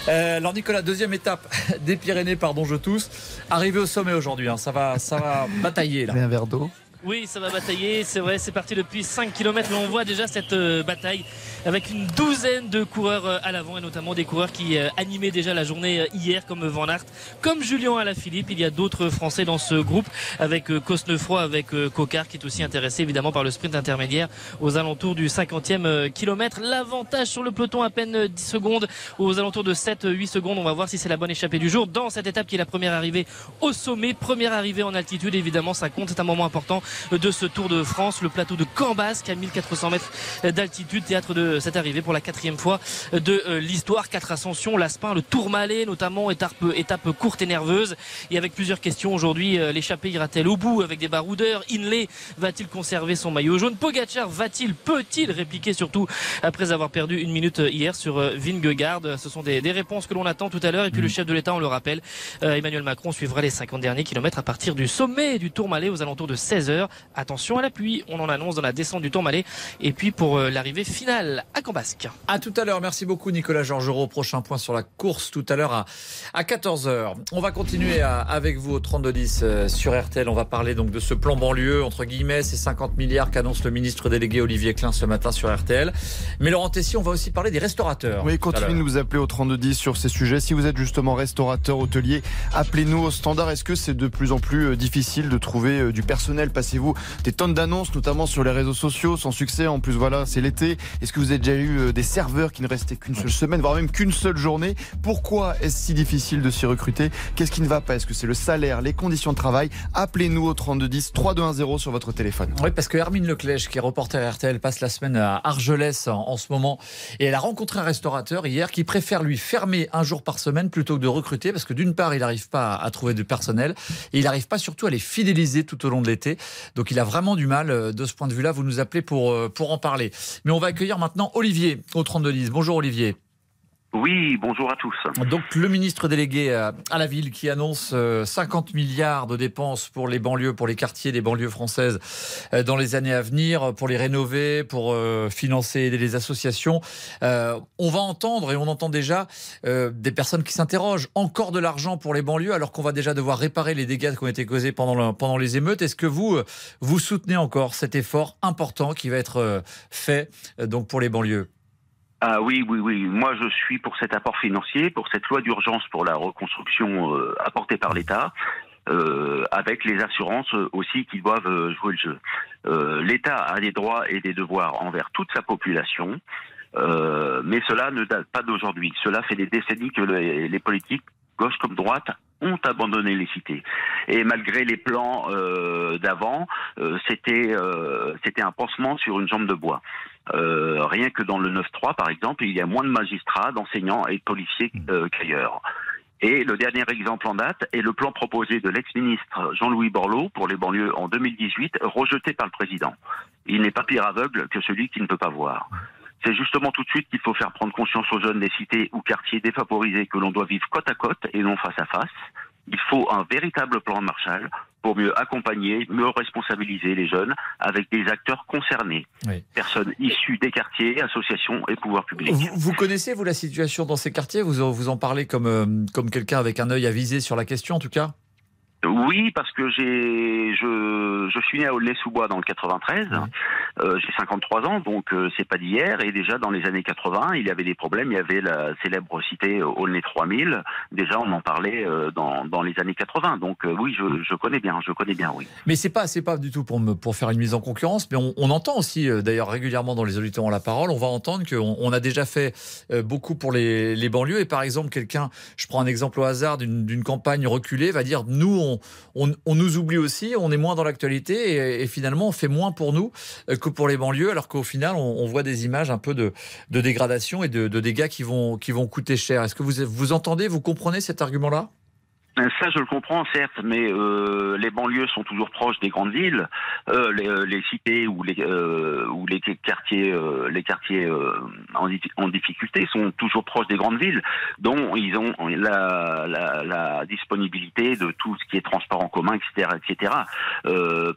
Euh, alors Nicolas, deuxième étape (laughs) des Pyrénées, pardon, je tousse. Arrivé au sommet aujourd'hui, hein, ça va, ça va (laughs) batailler là. un verre d'eau. Oui, ça va batailler, c'est vrai, c'est parti depuis 5 km, mais on voit déjà cette euh, bataille avec une douzaine de coureurs euh, à l'avant et notamment des coureurs qui euh, animaient déjà la journée hier comme Van Aert, comme Julien Alaphilippe. Il y a d'autres Français dans ce groupe avec Cosnefroy, avec Cocard qui est aussi intéressé évidemment par le sprint intermédiaire aux alentours du 50e kilomètre. L'avantage sur le peloton à peine 10 secondes, aux alentours de 7-8 secondes. On va voir si c'est la bonne échappée du jour dans cette étape qui est la première arrivée au sommet. Première arrivée en altitude, évidemment, ça compte, c'est un moment important de ce Tour de France. Le plateau de Cambasque à 1400 mètres d'altitude, théâtre de cette arrivée pour la quatrième fois de euh, l'histoire. Quatre ascensions, l'Aspin, le Tourmalet notamment, étape, étape courte et nerveuse. Et avec plusieurs questions aujourd'hui, euh, l'échappée ira-t-elle au bout avec des baroudeurs? Inley va-t-il conserver son maillot jaune? Pogacar va-t-il, peut-il répliquer surtout après avoir perdu une minute hier sur euh, Vingegaard? Ce sont des, réponses que l'on attend tout à l'heure. Et puis le chef de l'État, on le rappelle, Emmanuel Macron suivra les 50 derniers kilomètres à partir du sommet du Tourmalet aux alentours de 16 h Attention à la pluie, on en annonce dans la descente du Tourmalet. Et puis pour euh, l'arrivée finale à Cambasque. À tout à l'heure, merci beaucoup Nicolas Georgerot. Prochain point sur la course tout à l'heure à, à 14h. On va continuer avec vous au 32-10 euh, sur RTL. On va parler donc de ce plan banlieue, entre guillemets, ces 50 milliards qu'annonce le ministre délégué Olivier Klein ce matin sur RTL. Mais Laurent Tessier, on va aussi parler des restaurateurs. Oui, continuez de nous appeler au 32-10 sur ces sujets. Si vous êtes justement restaurateur, hôtelier, appelez-nous au standard. Est-ce que c'est de plus en plus euh, difficile de trouver du personnel? Passez-vous des tonnes d'annonces, notamment sur les réseaux sociaux, sans succès. En plus, voilà, c'est l'été. Est-ce que vous avez déjà eu euh, des serveurs qui ne restaient qu'une seule semaine, voire même qu'une seule journée Pourquoi est-ce si difficile de s'y recruter? Qu'est-ce qui ne va pas? Est-ce que c'est le salaire, les conditions de travail? Appelez-nous au 3210 3210 sur votre téléphone. Oui, parce que Hermine Leclèche, qui est reporter RTL, passe la semaine à Argelès en, ce moment. Et elle a rencontré un restaurateur hier qui préfère lui fermer un jour par semaine plutôt que de recruter parce que d'une part, il n'arrive pas à trouver de personnel et il n'arrive pas surtout à les fidéliser tout au long de l'été. Donc il a vraiment du mal euh, de ce point de vue-là. Vous nous appelez pour, euh, pour en parler. Mais on va accueillir maintenant Olivier au 32 10. Bonjour Olivier. Oui, bonjour à tous. Donc le ministre délégué à la ville qui annonce 50 euh, milliards de dépenses pour les banlieues, pour les quartiers des banlieues françaises dans les années à venir, pour les rénover, pour financer les associations. On va entendre et on entend déjà des personnes qui s'interrogent encore de l'argent pour les banlieues alors qu'on va déjà devoir réparer les dégâts qui ont été causés pendant, pendant les émeutes. Est-ce que vous vous soutenez encore cet effort important qui va être fait donc pour les banlieues? Ah oui, oui, oui. Moi, je suis pour cet apport financier, pour cette loi d'urgence pour la reconstruction euh, apportée par l'État, euh, avec les assurances aussi qui doivent euh, jouer le jeu. L'État a des droits et des devoirs envers toute sa population, mais cela ne date pas d'aujourd'hui. Cela fait des décennies que les, politiques, gauche comme droite, ont abandonné les cités. Et malgré les plans d'avant, c'était c'était un pansement sur une jambe de bois. Euh, rien que dans le 9-3, par exemple, il y a moins de magistrats, d'enseignants et de policiers mmh. euh, qu'ailleurs. Et le dernier exemple en date est le plan proposé de l'ex-ministre Jean-Louis Borloo pour les banlieues en 2018, rejeté par le président. Il n'est pas pire aveugle que celui qui ne peut pas voir. C'est justement tout de suite qu'il faut faire prendre conscience aux jeunes des cités ou quartiers défavorisés que l'on doit vivre côte à côte et non face à face. Il faut un véritable plan Marshall pour mieux accompagner, mieux responsabiliser les jeunes avec des acteurs concernés, personnes issues des quartiers, associations et pouvoirs publics. Vous, connaissez, vous, la situation dans ces quartiers? Vous, vous en parlez comme, euh, comme quelqu'un avec un œil avisé sur la question, en tout cas? Oui, parce que j'ai je, je suis né à Aulnay-sous-Bois dans le 93. Euh, j'ai 53 ans, donc euh, c'est pas d'hier. Et déjà dans les années 80, il y avait des problèmes. Il y avait la célèbre cité Aulnay 3000. Déjà, on en parlait euh, dans, dans les années 80. Donc oui, je, je, connais bien, je connais bien, oui. Mais c'est pas c'est pas du tout pour me, pour faire une mise en concurrence, mais on, on entend aussi d'ailleurs régulièrement dans les auditeurs ont la parole. On va entendre qu'on on a déjà fait beaucoup pour les, les banlieues. Et par exemple, quelqu'un, je prends un exemple au hasard d'une campagne reculée, va dire nous on on, nous oublie aussi, on est moins dans l'actualité et, finalement on fait moins pour nous euh, que pour les banlieues, alors qu'au final on, voit des images un peu de, dégradation et de, dégâts qui vont, qui vont coûter cher. Est-ce que vous, vous entendez, vous comprenez cet argument-là? Ça, je le comprends, certes, mais euh, les banlieues sont toujours proches des grandes villes, euh, les, euh, les, cités ou les euh, ou les quartiers, euh, les quartiers euh, en, en, difficulté sont toujours proches des grandes villes, dont ils ont la, la, la disponibilité de tout ce qui est transport en commun, etc., etc.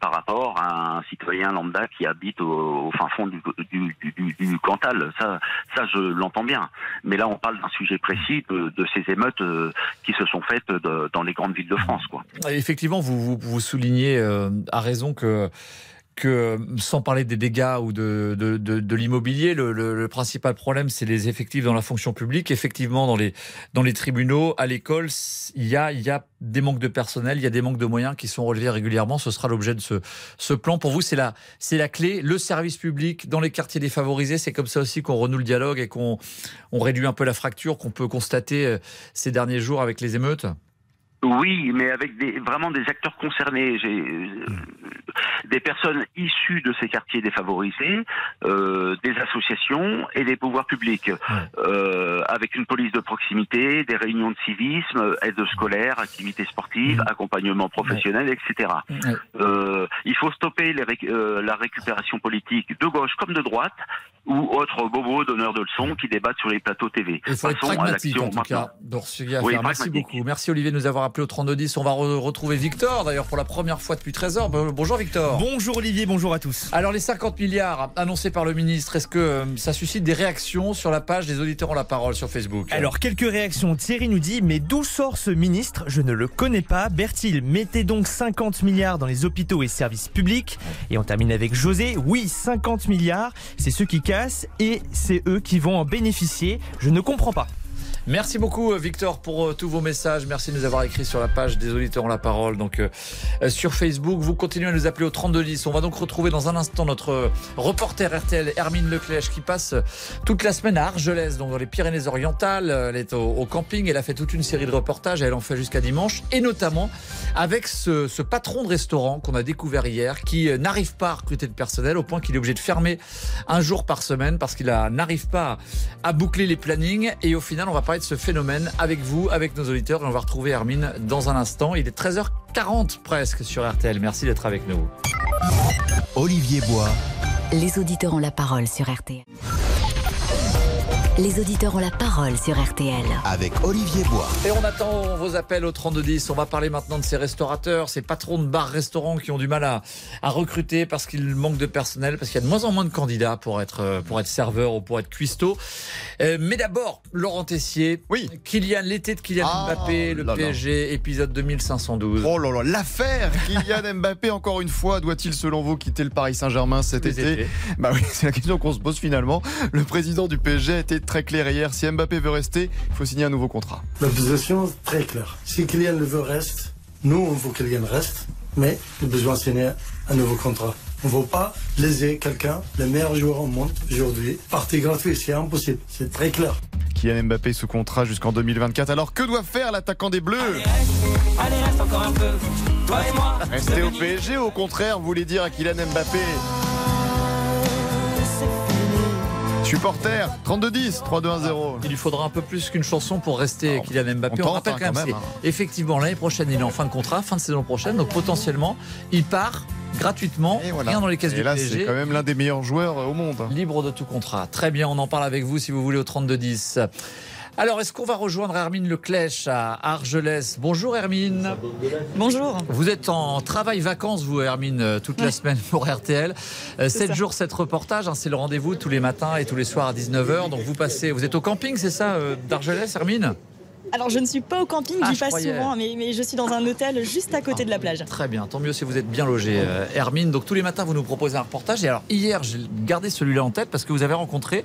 par rapport à un citoyen lambda qui habite au, au fin fond du, du, du, du, Cantal. Ça, ça, je l'entends bien. Mais là, on parle d'un sujet précis de, de ces émeutes qui se sont faites. De, dans les grandes villes de France. Effectivement, vous, soulignez euh, à raison que sans parler des dégâts ou de, l'immobilier, le, principal problème, c'est les effectifs dans la fonction publique. Effectivement, dans les, tribunaux, à l'école, il y a, des manques de personnel, il y a des manques de moyens qui sont relevés régulièrement. Ce sera l'objet de ce, plan. Pour vous, c'est la, clé. Le service public dans les quartiers défavorisés, c'est comme ça aussi qu'on renoue le dialogue et qu'on on réduit un peu la fracture qu'on peut constater euh, ces derniers jours avec les émeutes? Oui, mais avec des, vraiment des acteurs concernés, j'ai euh, des personnes issues de ces quartiers défavorisés, euh, des associations et des pouvoirs publics, euh, avec une police de proximité, des réunions de civisme, aide scolaire, activités sportives, accompagnement professionnel, etc. Euh, il faut stopper les la récupération politique de gauche comme de droite ou autres bobos donneurs de leçons qui débattent sur les plateaux TV. Il faut être pragmatique en tout cas. Oui, merci beaucoup. Merci Olivier de nous avoir appelé au 3210. On va retrouver Victor d'ailleurs pour la première fois depuis 13 heures. Bonjour Victor. Bonjour Olivier, bonjour à tous. Alors les 50 milliards annoncés par le ministre, est-ce que euh, ça suscite des réactions sur la page des auditeurs ont la parole sur Facebook? Alors quelques réactions. Thierry nous dit mais d'où sort ce ministre? Je ne le connais pas. Bertil, mettez donc 50 milliards dans les hôpitaux et services publics. Et on termine avec José. Oui, 50 milliards, c'est ceux qui et c'est eux qui vont en bénéficier. Je ne comprends pas. Merci beaucoup euh, Victor pour euh, tous vos messages. Merci de nous avoir écrit sur la page des auditeurs ont la parole. Donc euh, sur Facebook, vous continuez à nous appeler au 3210. On va donc retrouver dans un instant notre reporter RTL Hermine Leclèche qui passe toute la semaine à Argelès, donc dans les Pyrénées-Orientales. Elle est au, camping. Elle a fait toute une série de reportages. Elle en fait jusqu'à dimanche et notamment avec ce, ce patron de restaurant qu'on a découvert hier qui n'arrive pas à recruter de personnel au point qu'il est obligé de fermer un jour par semaine parce qu'il n'arrive pas à boucler les plannings. Et au final, on va parler de ce phénomène avec vous, avec nos auditeurs. Et on va retrouver Hermine dans un instant. Il est 13h40 presque sur RTL. Merci d'être avec nous. Olivier Bois. Les auditeurs ont la parole sur RTL. Les auditeurs ont la parole sur RTL. Avec Olivier Bois. Et on attend vos appels au 3210. On va parler maintenant de ces restaurateurs, ces patrons de bars-restaurants qui ont du mal à, à recruter parce qu'il manque de personnel, parce qu'il y a de moins en moins de candidats pour être, pour être serveur ou pour être cuistot. Euh, mais d'abord, Laurent Tessier. Oui. Kylian, l'été de Kylian ah, Mbappé, le PSG, épisode 2512. Oh là là, l'affaire Kylian (laughs) Mbappé, encore une fois, doit-il, selon vous, quitter le Paris Saint-Germain cet été Bah oui, c'est la question qu'on se pose finalement. Le président du PSG a été très clair hier. Si Mbappé veut rester, il faut signer un nouveau contrat. La position est très claire. Si Kylian le veut reste, nous, on veut que Kylian reste, mais il a besoin de signer un nouveau contrat. On ne veut pas léser quelqu'un, le meilleur joueur au monde aujourd'hui. Partie gratuite, c'est impossible. C'est très clair. Kylian Mbappé sous contrat jusqu'en 2024. Alors que doit faire l'attaquant des Bleus? Allez, reste, encore un peu. Toi et moi. Rester au PSG, au contraire, vous voulez dire à Kylian Mbappé Supporter 32-10, 3-2-1-0. Il lui faudra un peu plus qu'une chanson pour rester Kylian Mbappé. On, rappelle quand, même, hein. effectivement l'année prochaine il est en fin de contrat, fin de saison prochaine, donc potentiellement il part gratuitement, rien dans les caisses Et là, c'est quand même l'un des meilleurs joueurs au monde. Libre de tout contrat. Très bien, on en parle avec vous si vous voulez au 32-10. Alors, est-ce qu'on va rejoindre Hermine Leclèche à Argelès? Bonjour Hermine. Bonjour. Vous êtes en travail-vacances, vous Hermine, euh, toute la semaine pour RTL. 7 euh, jours, 7 reportages, hein, c'est le rendez-vous tous les matins et tous les soirs à 19h. Donc vous passez, vous êtes au camping, c'est ça, euh, d'Argelès, Hermine? Alors je ne suis pas au camping, j'y ah, passe souvent, mais, je suis dans un hôtel juste à côté de la plage. Très bien, tant mieux si vous êtes bien logé, euh, Hermine. Donc tous les matins, vous nous proposez un reportage. Et alors hier, j'ai gardé celui-là en tête parce que vous avez rencontré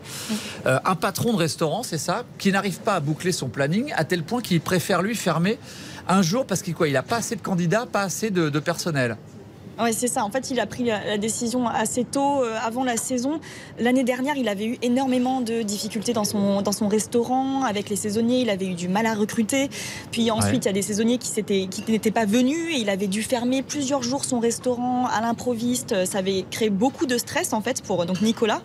euh, un patron de restaurant, c'est ça, qui n'arrive pas à boucler son planning à tel point qu'il préfère lui fermer un jour parce qu'il n'a pas assez de candidats, pas assez de personnel. Oui, c'est ça. En fait, il a pris la décision assez tôt, euh, avant la saison. L'année dernière, il avait eu énormément de difficultés dans son, dans son restaurant. Avec les saisonniers, il avait eu du mal à recruter. Puis ensuite, il y a des saisonniers qui, qui n'étaient pas venus et il avait dû fermer plusieurs jours son restaurant à l'improviste. Ça avait créé beaucoup de stress, en fait, pour donc Nicolas.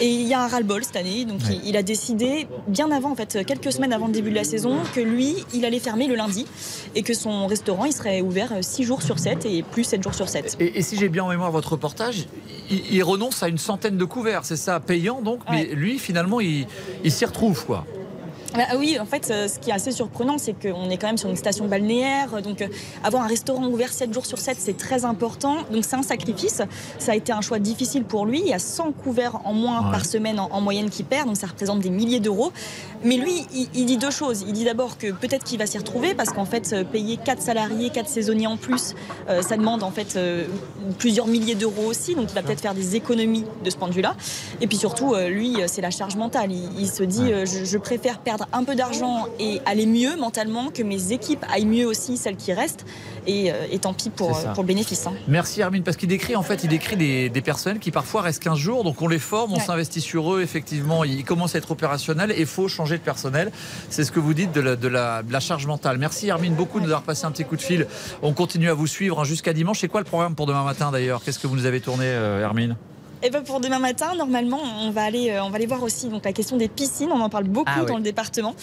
Et il y a un ras-le-bol cette année, donc il, il a décidé bien avant, en fait, quelques semaines avant le début de la saison, que lui, il allait fermer le lundi et que son restaurant, il serait ouvert 6 jours sur 7 et plus 7 jours sur 7. Et, et si j'ai bien en mémoire votre reportage, il, il renonce à une centaine de couverts, c'est ça, payant donc, mais lui finalement il, il s'y retrouve quoi. Bah oui, en fait, euh, ce qui est assez surprenant, c'est qu'on est quand même sur une station balnéaire. Donc, euh, avoir un restaurant ouvert 7 jours sur 7, c'est très important. Donc, c'est un sacrifice. Ça a été un choix difficile pour lui. Il y a 100 couverts en moins Ouais. par semaine en, en moyenne qui perd. Donc, ça représente des milliers d'euros. Mais lui, il, il dit deux choses. Il dit d'abord que peut-être qu'il va s'y retrouver parce qu'en fait, euh, payer 4 salariés, 4 saisonniers en plus, euh, ça demande en fait euh, plusieurs milliers d'euros aussi. Donc, il va peut-être faire des économies de ce point de vue-là. Et puis surtout, euh, lui, c'est la charge mentale. Il, il se dit, je, je préfère perdre un peu d'argent et aller mieux mentalement que mes équipes aillent mieux aussi, celles qui restent. Et, euh, et tant pis pour, pour le bénéfice. hein. Merci Hermine, parce qu'il décrit en fait, il décrit des, des personnes qui parfois restent 15 jours, donc on les forme, on Ouais. s'investit sur eux, effectivement, ils commencent à être opérationnels et il faut changer de personnel. C'est ce que vous dites de la, de la- de la charge mentale. Merci Hermine beaucoup de nous avoir passé un petit coup de fil. On continue à vous suivre hein, jusqu'à dimanche. C'est quoi le programme pour demain matin d'ailleurs? Qu'est-ce que vous nous avez tourné, euh, Hermine? Et ben pour demain matin, normalement, on va aller, euh, on va aller voir aussi donc la question des piscines. On en parle beaucoup Ah oui. dans le département.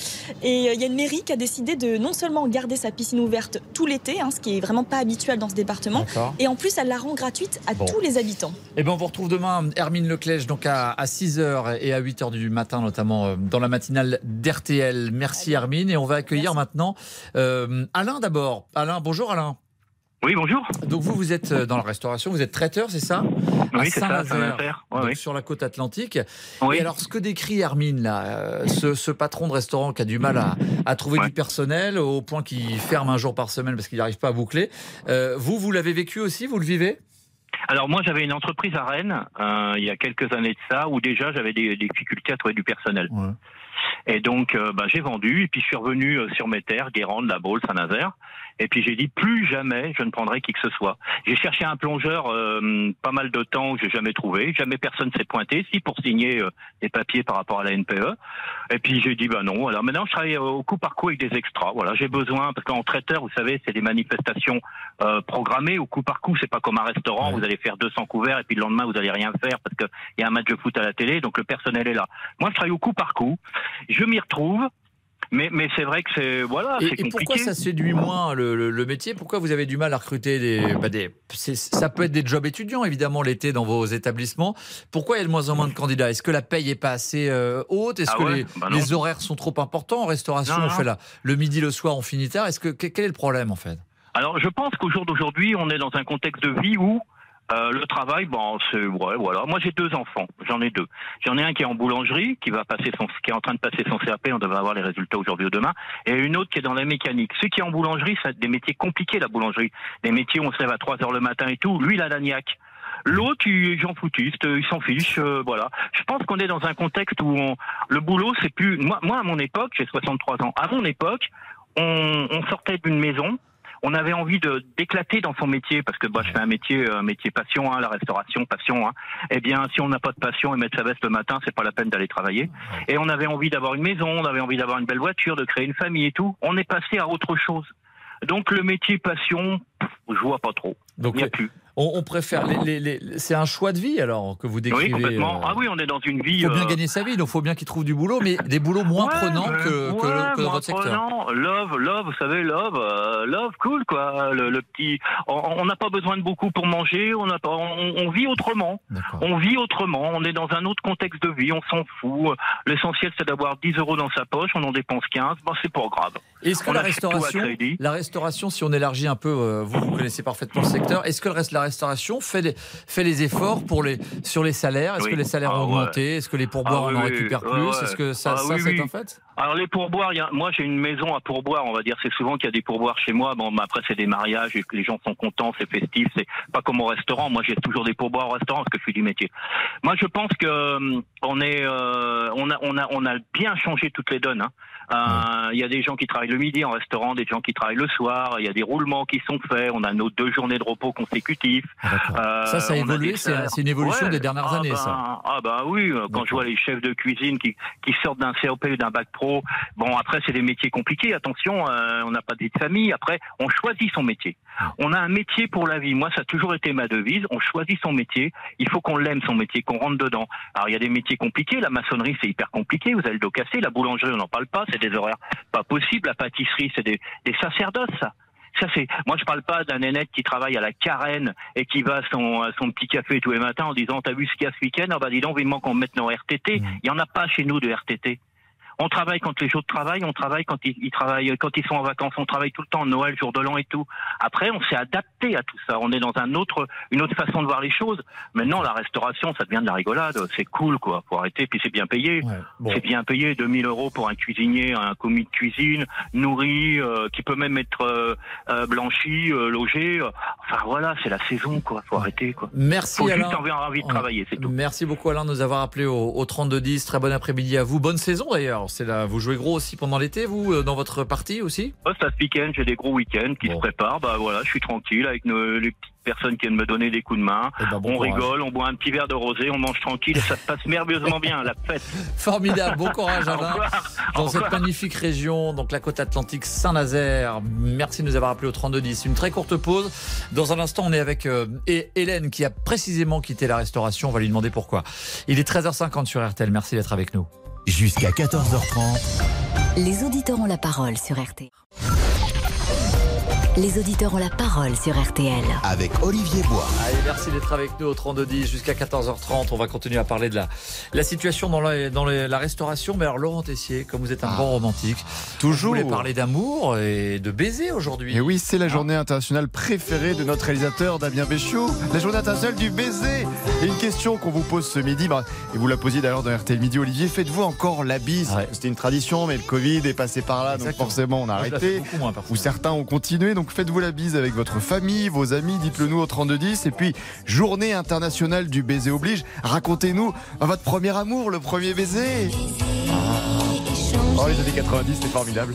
Et euh, il y a une mairie qui a décidé de non seulement garder sa piscine ouverte tout l'été, hein, ce qui est vraiment pas habituel dans ce département, et en plus elle la rend gratuite à Bon. tous les habitants. Eh ben, on vous retrouve demain, Hermine Leclèche, donc à, à 6h et à 8h du matin, notamment euh, dans la matinale d'RTL. Merci Hermine. Et on va accueillir maintenant euh, Alain d'abord. Alain, bonjour Alain. Oui, bonjour. Donc vous, vous êtes euh, dans la restauration, vous êtes traiteur, c'est ça? Oui, c'est ça, Saint-Nazaire. Ouais, donc ouais. sur la côte atlantique. Oui. Et alors, ce que décrit Hermine, là, euh, ce, ce patron de restaurant qui a du mal à, à trouver du personnel au point qu'il ferme un jour par semaine parce qu'il n'arrive pas à boucler, euh, vous, vous l'avez vécu aussi, vous le vivez? Alors moi j'avais une entreprise à Rennes euh, il y a quelques années de ça où déjà j'avais des, des difficultés à trouver du personnel. Et donc euh, bah, j'ai vendu et puis je suis revenu sur mes terres, Guérande, La Baule, Saint-Nazaire. Et puis j'ai dit plus jamais je ne prendrai qui que ce soit. J'ai cherché un plongeur euh, pas mal de temps j'ai jamais trouvé. Jamais personne s'est pointé, si pour signer euh, des papiers par rapport à la NPE. Et puis j'ai dit bah non. Alors maintenant je travaille au coup par coup avec des extras. Voilà, j'ai besoin parce qu'en traiteur, vous savez, c'est des manifestations euh, programmées au coup par coup. C'est pas comme un restaurant. Vous allez faire 200 couverts et puis le lendemain vous allez rien faire parce qu'il y a un match de foot à la télé. Donc le personnel est là. Moi je travaille au coup par coup. Je m'y retrouve. Mais, mais c'est vrai que c'est voilà, Et, pourquoi ça séduit moins le, le- le métier? Pourquoi vous avez du mal à recruter des, bah, des Ça peut être des jobs étudiants, évidemment, l'été dans vos établissements. Pourquoi il y a de moins en moins de candidats? Est-ce que la paye est pas assez euh, haute? Est-ce Ah que ouais les, Bah les horaires sont trop importants? En restauration, Non, on non. fait la, le midi, le soir, on finit tard. Est-ce que que- quel est le problème en fait? Alors, je pense qu'au jour d'aujourd'hui, on est dans un contexte de vie où euh, le travail, bon, c'est ouais, voilà. Moi, j'ai deux enfants. J'en ai deux. J'en ai un qui est en boulangerie, qui va passer son, qui est en train de passer son CAP. On devrait avoir les résultats aujourd'hui ou demain. Et une autre qui est dans la mécanique. Celui qui est en boulangerie, c'est des métiers compliqués, la boulangerie. Des métiers où on se lève à 3 heures le matin et tout. Lui, il a la niaque. L'autre, il est Jean Foutiste, il s'en fiche, euh, voilà. Je pense qu'on est dans un contexte où on- le boulot, c'est plus. Moi, moi, à mon époque, j'ai 63 ans. À mon époque, on, on sortait d'une maison, on avait envie de d'éclater dans son métier parce que bah, je fais un métier un métier passion hein, la restauration passion hein. eh bien si on n'a pas de passion et mettre sa veste le matin c'est pas la peine d'aller travailler. Et on avait envie d'avoir une maison on avait envie d'avoir une belle voiture de créer une famille et tout. On est passé à autre chose. Donc le métier passion pff, je vois pas trop. Donc, il y a plus on, on préfère. Les, les- les- c'est un choix de vie alors que vous décrivez. oui complètement euh, ah oui on est dans une vie Il faut bien euh, gagner sa vie, donc il faut bien qu'il trouve du boulot, mais des boulots moins Ouais, prenants que, que- ouais, que dans moins votre secteur. prenant. Love, love, vous savez, love, euh, love, cool quoi. Le, le petit, on on n'a pas besoin de beaucoup pour manger. On, a pas, on, on vit autrement. On vit autrement. On est dans un autre contexte de vie. On s'en fout. L'essentiel c'est d'avoir 10 euros dans sa poche. On en dépense 15. Bon, c'est pas grave. Est-ce que la restauration, la restauration, si on élargit un peu, euh, vous, vous connaissez parfaitement le secteur, est-ce que le reste, la restauration fait les, fait les efforts pour les, sur les salaires? Est-ce Oui. que les salaires Ah ont ouais. augmenté? Est-ce que les pourboires Ah oui, on en oui, récupère ouais, plus? ouais. Est-ce que ça, Ah ça oui, c'est oui. un fait? Alors les pourboires, y a- moi j'ai une maison à pourboire, on va dire. C'est souvent qu'il y a des pourboires chez moi. Bon, après c'est des mariages et que les gens sont contents, c'est festif. C'est pas comme au restaurant. Moi j'ai toujours des pourboires au restaurant parce que je suis du métier. Moi je pense que hum, on est, euh, on a, on a, on a bien changé toutes les donnes. hein. Euh, Il y a des gens qui travaillent le midi en restaurant, des gens qui travaillent le soir. Il y a des roulements qui sont faits. On a nos deux journées de repos consécutifs. Euh, Ça, ça a évolué, c'est- une évolution des dernières Ah années, ben, ça. Ah bah oui, euh, quand je vois les chefs de cuisine qui, qui sortent d'un COP ou d'un bac pro Bon, après, c'est des métiers compliqués. Attention, euh, on n'a pas de famille. Après, on choisit son métier. On a un métier pour la vie. Moi, ça a toujours été ma devise. On choisit son métier. Il faut qu'on l'aime, son métier, qu'on rentre dedans. Alors, il y a des métiers compliqués. La maçonnerie, c'est hyper compliqué. Vous avez le dos cassé. La boulangerie, on n'en parle pas. C'est des horaires pas possibles. La pâtisserie, c'est des, des sacerdoces, ça. Ça c'est. Moi, je parle pas d'un nénette qui travaille à la carène et qui va à son, à son petit café tous les matins en disant T'as vu ce qu'il y a ce week-end? Ah bah dis donc, vivement qu'on mette nos RTT. Il y en a pas chez nous de RTT. On travaille quand les autres travaillent, on travaille quand ils, ils travaillent, quand ils sont en vacances, on travaille tout le temps, Noël, jour de l'an et tout. Après, on s'est adapté à tout ça. On est dans un autre, une autre façon de voir les choses. Maintenant, la restauration, ça devient de la rigolade. C'est cool, quoi. Faut arrêter. Puis c'est bien payé. C'est bien payé. 2000 euros pour un cuisinier, un commis de cuisine, nourri, euh, qui peut même être euh, euh, blanchi, euh, logé. Enfin voilà, c'est la saison, quoi. Faut arrêter, quoi. Merci Faut Alain. juste avoir envie de travailler, c'est tout. Merci beaucoup Alain de nous avoir appelé au, au 3210. Très bon après-midi à vous. Bonne saison d'ailleurs. C'est là, vous jouez gros aussi pendant l'été, vous, euh, dans votre partie aussi? Ouais, ça ce week-end, j'ai des gros week-ends qui se préparent. Bah voilà, je suis tranquille avec nos, les petites personnes qui viennent me donner des coups de main. Eh ben, bon on courage. rigole, on boit un petit verre de rosé, on mange tranquille et ça se passe merveilleusement bien, la fête. (laughs) Formidable, bon courage Alain. Dans cette magnifique région, donc la côte atlantique Saint-Nazaire. Merci de nous avoir appelé au 3210. Une très courte pause. Dans un instant, on est avec euh, Hé- Hélène qui a précisément quitté la restauration. On va lui demander pourquoi. Il est 13h50 sur RTL. Merci d'être avec nous. Jusqu'à 14h30. Les auditeurs ont la parole sur RTL. Les auditeurs ont la parole sur RTL. Avec Olivier Bois. Allez, merci d'être avec nous au 3210 jusqu'à 14h30. On va continuer à parler de la, la situation dans, la, dans les- la restauration. Mais alors, Laurent Tessier, comme vous êtes un bon romantique, Toujours. Vous voulez parler d'amour et de baiser aujourd'hui. Et oui, c'est la journée internationale préférée de notre réalisateur Damien Béchiot, la journée internationale du baiser. Et une question qu'on vous pose ce midi, bah, et vous la posiez d'ailleurs dans RTL Midi, Olivier, faites-vous encore la bise? C'était une tradition, mais le Covid est passé par là, donc forcément on a arrêté. moins, Ou certains ont continué, donc faites-vous la bise avec votre famille, vos amis, dites-le nous au 3210. Et puis, journée internationale du baiser oblige, racontez-nous votre premier amour, le premier baiser. Oh, les années 90, c'était formidable.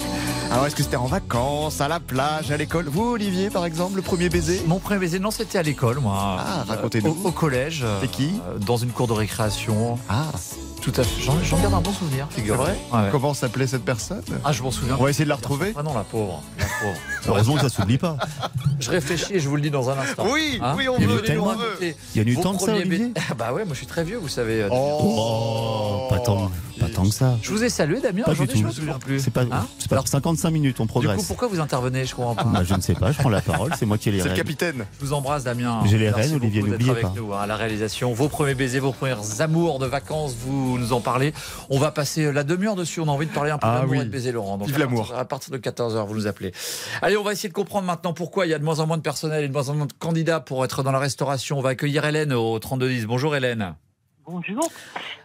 (laughs) Alors, est-ce que c'était en vacances, à la plage, à l'école? Vous, Olivier, par exemple, le premier baiser? Mon premier baiser, non, c'était à l'école, moi. Ah, racontez-nous. Au, au collège. C'est qui? euh, Dans une cour de récréation. Ah. Tout à fait. J'en garde un bon souvenir, C'est figure. vrai Comment s'appelait cette personne? Ah, je m'en souviens. On va essayer de la retrouver Ah non, la pauvre. La pauvre. (laughs) Heureusement que ça s'oublie pas. Je réfléchis et je vous le dis dans un instant. Oui, Hein oui, on Il y a veut, on veut. Il y a eu tant que ça, Olivier Ah Bah ouais, moi je suis très vieux, vous savez. euh, Oh, pas tant, pas tant que ça. Je vous ai salué, Damien. Pas du Aujourd'hui, je tout. me souviens plus. C'est pas, Hein pas 55 minutes, on Du progresse. coup, pourquoi vous intervenez Je comprends pas. Bah, je ne sais pas, je prends la parole, c'est moi qui ai les C'est le rênes. capitaine. Je vous embrasse, Damien. J'ai les rênes, Olivier, n'oubliez avec pas. nous hein, à la réalisation. Vos premiers baisers, vos premiers amours de vacances, vous nous en parlez. On va passer la demi-heure dessus. On a envie de parler un peu Ah d'amour oui. et de baiser, Laurent. Donc, Vive à partir- l'amour. À partir de 14h, vous nous appelez. Allez, on va essayer de comprendre maintenant pourquoi il y a de moins en moins de personnel et de moins en moins de candidats pour être dans la restauration. On va accueillir Hélène au 3210. Bonjour, Hélène. Bonjour.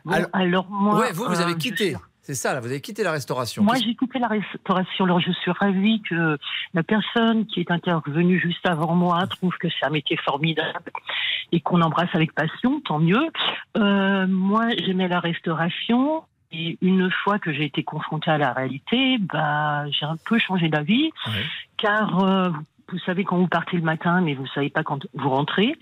Bon, Alors- alors, moi, ouais, vous, vous avez euh, je quitté. C'est ça, là, vous avez quitté la restauration. Moi, j'ai quitté la restauration. Alors, je suis ravie que la personne qui est intervenue juste avant moi trouve que c'est un métier formidable et qu'on embrasse avec passion, tant mieux. Euh, moi, j'aimais la restauration. Et une fois que j'ai été confrontée à la réalité, bah, j'ai un peu changé d'avis. Car euh, vous savez quand vous partez le matin, mais vous savez pas quand vous rentrez,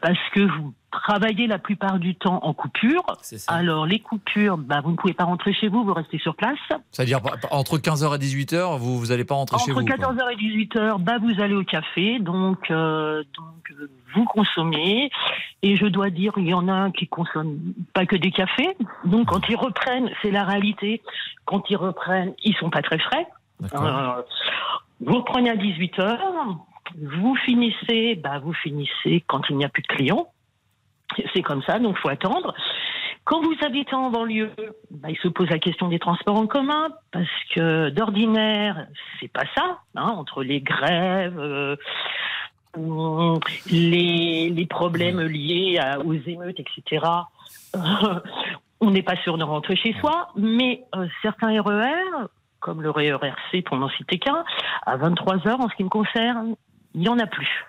parce que vous travaillez la plupart du temps en coupure. Alors les coupures, bah, vous ne pouvez pas rentrer chez vous, vous restez sur place. C'est-à-dire, entre 15h et 18h, vous vous allez pas rentrer chez Entre vous. quoi. 14h et 18h, bah, vous allez au café, donc, euh, donc euh, vous consommez. Et je dois dire, il y en a qui consomment pas que des cafés. Donc quand ils reprennent, c'est la réalité. Quand ils reprennent, ils sont pas très frais. Euh, vous reprenez à 18h, vous finissez, bah, vous finissez quand il n'y a plus de clients. C'est comme ça, donc faut attendre. Quand vous habitez en banlieue, bah, il se pose la question des transports en commun parce que d'ordinaire, c'est pas ça. hein, entre les grèves, euh, les, les problèmes liés à- aux émeutes, etc. euh, (laughs) on n'est pas sûr de rentrer chez soi, mais euh, certains RER, comme le RERC pour n'en citer qu'un, à 23 heures, en ce qui me concerne, il n'y en a plus.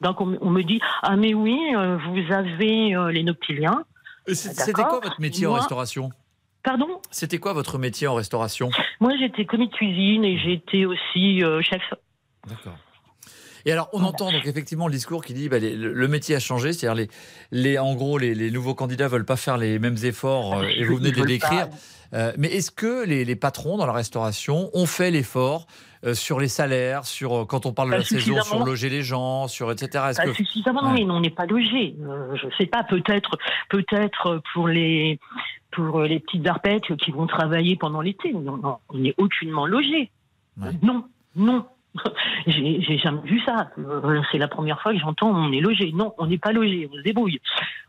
Donc on, on me dit ah mais oui euh, vous avez euh, les noctiliens. C'est- C'était quoi votre métier en restauration? Pardon? C'était quoi votre métier en restauration? Moi j'étais commis de cuisine et j'étais aussi euh, chef. D'accord. Et alors, on entend donc effectivement le discours qui dit bah, les- le, métier a changé, c'est-à-dire les, les, en gros, les, les nouveaux candidats veulent pas faire les mêmes efforts, euh, et (laughs) vous venez de les décrire. Euh, mais est-ce que les patrons dans la restauration ont fait l'effort euh, sur les salaires, sur euh, quand on parle de la saison, sur loger les gens, sur etc. Est-ce que suffisamment, non, mais on n'est pas logé. Euh, je sais pas, peut-être, peut-être pour les pour les petites arpettes qui vont travailler pendant l'été. Non, non, on n'est aucunement logé. Non, non. (laughs) J'ai jamais vu ça. Euh, C'est la première fois que j'entends on est logé. Non, on n'est pas logé. On se débrouille.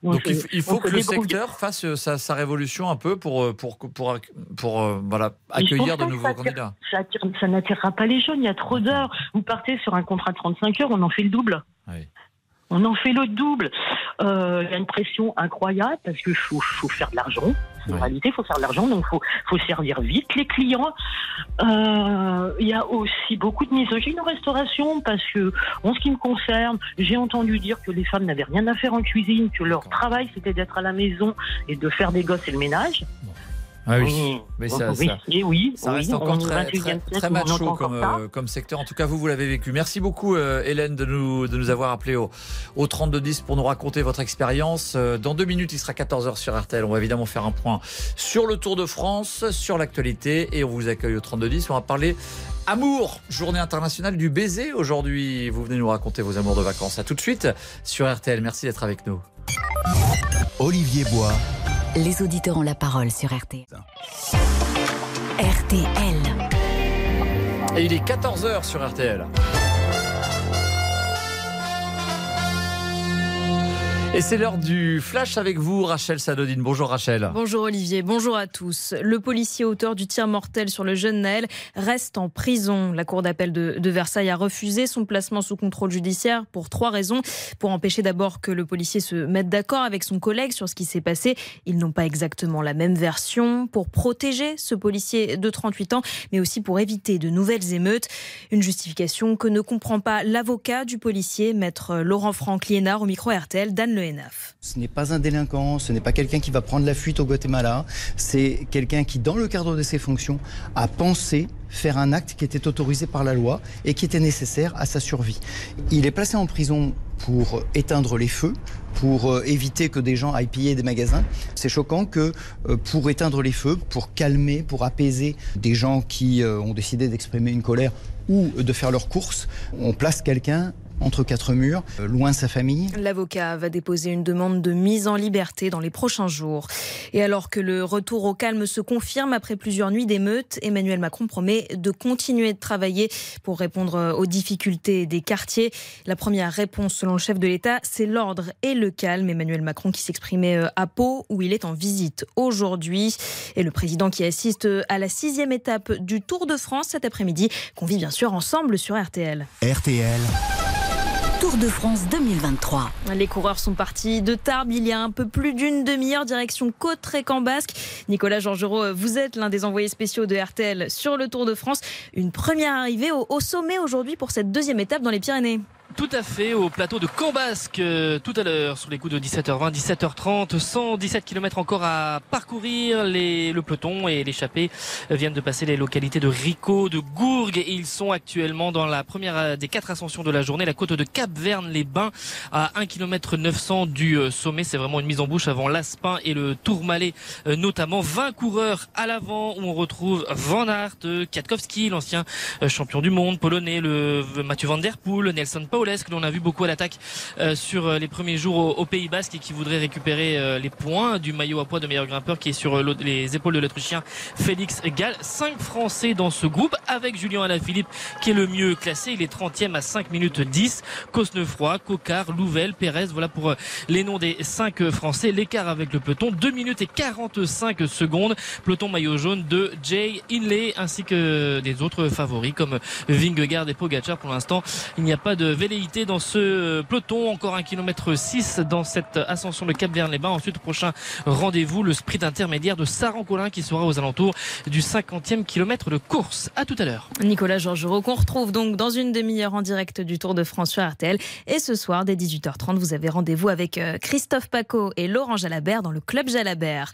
On Donc se- il faut, que le secteur fasse euh, sa, sa révolution un peu pour euh, pour pour, pour, pour, voilà accueillir de nouveaux ça candidats. Ça, attire- ça n'attirera pas les jeunes. Il y a trop d'heures. Vous partez sur un contrat de 35 heures, on en fait le double. On en fait le double. Euh, Il y a une pression incroyable parce qu'il faut, faut faire de l'argent. En réalité, il faut faire de l'argent, donc il faut, faut servir vite les clients. Euh, Il y a aussi beaucoup de misogynie en restauration parce que, en ce qui me concerne, j'ai entendu dire que les femmes n'avaient rien à faire en cuisine, que leur travail c'était d'être à la maison et de faire des gosses et le ménage. Ah oui, mais ça, Oui, ça, oui, reste encore très, 21e très, macho comme, euh, comme secteur. En tout cas, vous, vous l'avez vécu. Merci beaucoup, euh, Hélène, de nous, de nous avoir appelé au, au 3210 pour nous raconter votre expérience. Euh, Dans deux minutes, il sera 14h sur RTL. On va évidemment faire un point sur le Tour de France, sur l'actualité, et on vous accueille au 3210. On va parler amour, journée internationale du baiser aujourd'hui. Vous venez nous raconter vos amours de vacances. À tout de suite sur RTL. Merci d'être avec nous. Olivier Bois. Les auditeurs ont la parole sur RTL. RTL. Et il est 14h sur RTL. Et c'est l'heure du flash avec vous, Rachel Sadodine. Bonjour Rachel. Bonjour Olivier, bonjour à tous. Le policier auteur du tir mortel sur le jeune Naël reste en prison. La cour d'appel de, Versailles a refusé son placement sous contrôle judiciaire pour trois raisons. Pour empêcher d'abord que le policier se mette d'accord avec son collègue sur ce qui s'est passé. Ils n'ont pas exactement la même version. Pour protéger ce policier de 38 ans, mais aussi pour éviter de nouvelles émeutes. Une justification que ne comprend pas l'avocat du policier, maître Laurent Franck-Liénard au micro RTL, Dan Ce n'est pas un délinquant, ce n'est pas quelqu'un qui va prendre la fuite au Guatemala, c'est quelqu'un qui, dans le cadre de ses fonctions, a pensé faire un acte qui était autorisé par la loi et qui était nécessaire à sa survie. Il est placé en prison pour éteindre les feux, pour euh, éviter que des gens aillent piller des magasins. C'est choquant que euh, pour éteindre les feux, pour calmer, pour apaiser des gens qui euh, ont décidé d'exprimer une colère ou de faire leurs courses, on place quelqu'un entre quatre murs, euh, loin de sa famille. L'avocat va déposer une demande de mise en liberté dans les prochains jours. Et alors que le retour au calme se confirme après plusieurs nuits d'émeutes, Emmanuel Macron promet de continuer de travailler pour répondre aux difficultés des quartiers. La première réponse, selon le chef de l'État, c'est l'ordre et le calme. Emmanuel Macron qui s'exprimait euh, à Pau, où il est en visite aujourd'hui. Et le président qui assiste à la sixième étape du Tour de France cet après-midi, qu'on vit bien sûr ensemble sur RTL. RTL. Tour de France 2023. Les coureurs sont partis de Tarbes il y a un peu plus d'une demi-heure, direction Côte-Trécan Basque. Nicolas Georgerot, vous êtes l'un des envoyés spéciaux de RTL sur le Tour de France. Une première arrivée au sommet aujourd'hui pour cette deuxième étape dans les Pyrénées. Tout à fait, au plateau de Cambasque, euh, tout à l'heure, sur les coups de 17h20, 17h30, 117 km encore à parcourir. Les, le peloton et l'échappée viennent de passer les localités de Rico, de Gourgue, et ils sont actuellement dans la première euh, des quatre ascensions de la journée, la côte de Cap-Verne-les-Bains, à 1 km 900 du euh, sommet. C'est vraiment une mise en bouche avant l'Aspin et le Tourmalet, notamment 20 coureurs à l'avant, où on retrouve Van Aert, Kwiatkowski, l'ancien champion du monde polonais, le Mathieu Van Der Poel, Nelson Paoles, que l'on a vu beaucoup à l'attaque euh, sur euh, les premiers jours au, Pays Basque et qui voudrait récupérer euh, les points du maillot à poids de meilleur grimpeur qui est sur les épaules de l'Autrichien Félix Gall. Cinq Français dans ce groupe avec Julien Alaphilippe qui est le mieux classé. Il est 30e à 5 minutes 10. Cosnefroy, Cocard, Louvel, Pérez. Voilà pour les noms des cinq Français. L'écart avec le peloton, 2 minutes et 45 secondes. Peloton maillot jaune de Jay Inley ainsi que des autres favoris comme Vingegaard et Pogacar. Pour l'instant, il n'y a pas de velléité dans ce peloton. Encore un kilomètre 6 dans cette ascension de Cap-Verne-les-Bains. Ensuite, au prochain rendez-vous, le sprint intermédiaire de Saran-Colin qui sera aux alentours du 50e kilomètre de course. À tout à l'heure. Nicolas Georgerot, qu'on retrouve donc dans une demi-heure en direct du Tour de France sur RTL. Et ce soir, dès 18h30, vous avez rendez-vous avec euh, Christophe Paco et Laurent Jalabert dans le Club Jalabert.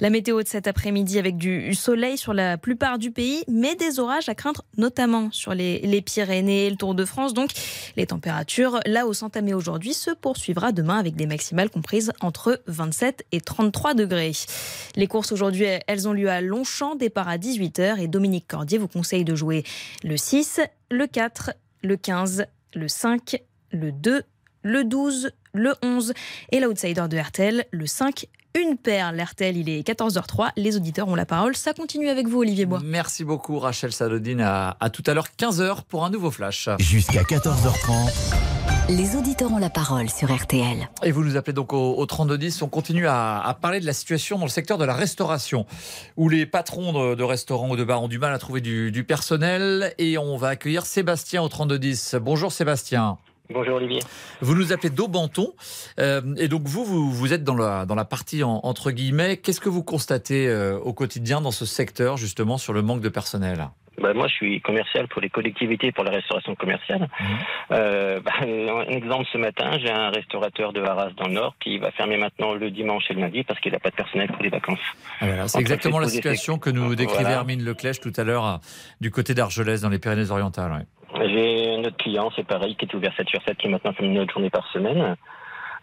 La météo de cet après-midi avec du soleil sur la plupart du pays, mais des orages à craindre, notamment sur les, les Pyrénées et le Tour de France. Donc, les températures température, la hausse entamée aujourd'hui se poursuivra demain avec des maximales comprises entre 27 et 33 degrés. Les courses aujourd'hui, elles ont lieu à Longchamp, départ à 18h et Dominique Cordier vous conseille de jouer le 6, le 4, le 15, le 5, le 2, le 12, le 11 et l'outsider de RTL, le 5 une perle. RTL, il est 14h03. Les auditeurs ont la parole. Ça continue avec vous, Olivier Bois. Merci beaucoup, Rachel Salodine. À, à tout à l'heure, 15h pour un nouveau flash. Jusqu'à 14h30. Les auditeurs ont la parole sur RTL. Et vous nous appelez donc au, au 3210. On continue à, à, parler de la situation dans le secteur de la restauration, où les patrons de, de restaurants ou de bars ont du mal à trouver du, du personnel. Et on va accueillir Sébastien au 3210. Bonjour Sébastien. Bonjour Olivier. Vous nous appelez d'Aubenton. Euh, et donc vous, vous, vous, êtes dans la, dans la partie en, entre guillemets. Qu'est-ce que vous constatez euh, au quotidien dans ce secteur, justement, sur le manque de personnel? Bah, moi, je suis commercial pour les collectivités, pour la restauration commerciale. Mmh. Euh, bah, (laughs) un exemple, ce matin, j'ai un restaurateur de Arras dans le Nord qui va fermer maintenant le dimanche et le lundi parce qu'il n'a pas de personnel pour les vacances. Ah, voilà, c'est exactement la situation que nous décrivait voilà. Hermine Leclèche tout à l'heure du côté d'Argelès, dans les Pyrénées-Orientales. Ouais. J'ai un autre client, c'est pareil, qui est ouvert 7 sur 7, qui maintenant fait une autre journée par semaine.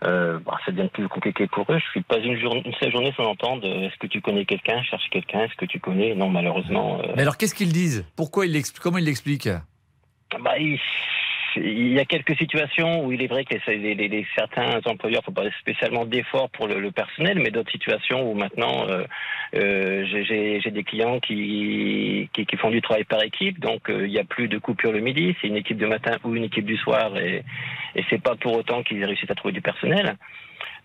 Euh, bah, ça devient plus compliqué pour eux. Je suis pas une, journée, une seule journée sans entendre euh, est-ce que tu connais quelqu'un, cherche quelqu'un, est-ce que tu connais? Non, malheureusement. Euh... Mais alors, qu'est-ce qu'ils disent? Pourquoi ils Comment ils l'expliquent? Bah, ils il y a quelques situations où il est vrai que certains employeurs font pas spécialement d'efforts pour le, personnel, mais d'autres situations où maintenant euh, euh, j'ai des clients qui, qui, font du travail par équipe, donc euh, il n'y a plus de coupure le midi, c'est une équipe du matin ou une équipe du soir, et, et c'est pas pour autant qu'ils réussissent à trouver du personnel.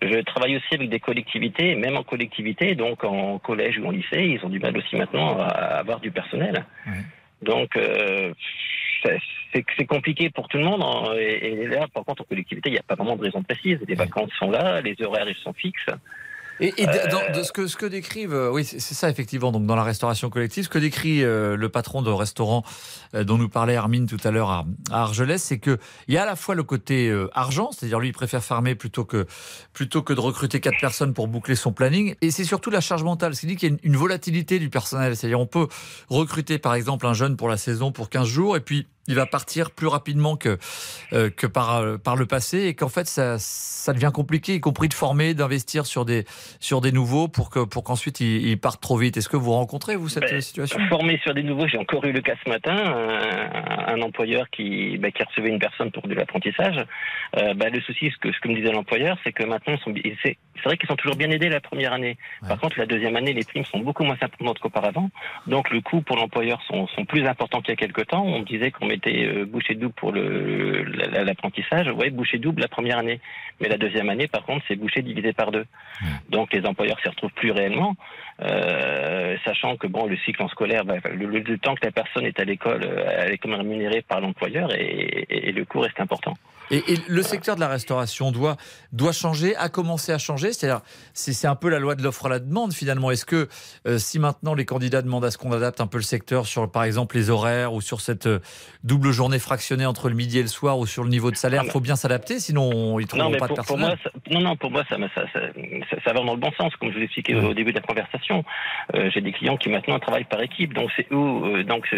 Je travaille aussi avec des collectivités, même en collectivité, donc en collège ou en lycée, ils ont du mal aussi maintenant à, avoir du personnel. Donc, euh, c'est compliqué pour tout le monde. Hein, et, et, là, par contre, en collectivité, il n'y a pas vraiment de raison précise. Les vacances sont là, les horaires ils sont fixes. Et, de ce, que, ce que décrivent, euh, oui, c'est ça effectivement, donc dans la restauration collective, ce que décrit euh, le patron de restaurant euh, dont nous parlait Armine tout à l'heure à, Argelès, c'est qu'il y a à la fois le côté argent, c'est-à-dire lui il préfère farmer plutôt que, plutôt que de recruter quatre personnes pour boucler son planning, et c'est surtout la charge mentale, c'est-à-dire qu'il y a une, une, volatilité du personnel, c'est-à-dire on peut recruter par exemple un jeune pour la saison pour 15 jours, et puis il va partir plus rapidement que, euh, que par, euh, par le passé et qu'en fait ça, ça devient compliqué, y compris de former, d'investir sur des, sur des nouveaux pour que pour qu'ensuite ils, ils, partent trop vite. Est-ce que vous rencontrez vous cette ben, situation? Former sur des nouveaux, j'ai encore eu le cas ce matin, un, un employeur qui, ben, qui recevait une personne pour de l'apprentissage. Euh, ben, le souci, ce que, ce que me disait l'employeur, c'est que maintenant c'est vrai qu'ils sont toujours bien aidés la première année. Ouais. Par contre, la deuxième année, les primes sont beaucoup moins importantes qu'auparavant. Donc le coût pour l'employeur sont, sont plus importants qu'il y a quelques temps. On disait qu'on mettait euh, bouchée double pour l'apprentissage. Le, ouais, bouchée double la première année. Mais la deuxième année, par contre, c'est bouchée divisé par deux. Mmh. Donc les employeurs s'y retrouvent plus réellement, euh, sachant que bon, le cycle en scolaire, bah, le, le, le, temps que la personne est à l'école, euh, elle est comme rémunérée par l'employeur et, et, et, le coût reste important. Et, et, le secteur de la restauration doit, doit changer, a commencé à changer. C'est-à-dire, c'est un peu la loi de l'offre à la demande finalement. Est-ce que euh, si maintenant les candidats demandent à ce qu'on adapte un peu le secteur sur, par exemple, les horaires ou sur cette euh, double journée fractionnée entre le midi et le soir ou sur le niveau de salaire, il faut bien s'adapter, sinon ils trouveront pas pour, de personnel. Pour moi, ça, non, non, pour moi, ça, ça, ça, ça, va dans le bon sens, comme je vous l'expliquais mmh. au début de la conversation. Euh, J'ai des clients qui maintenant travaillent par équipe, donc c'est où, donc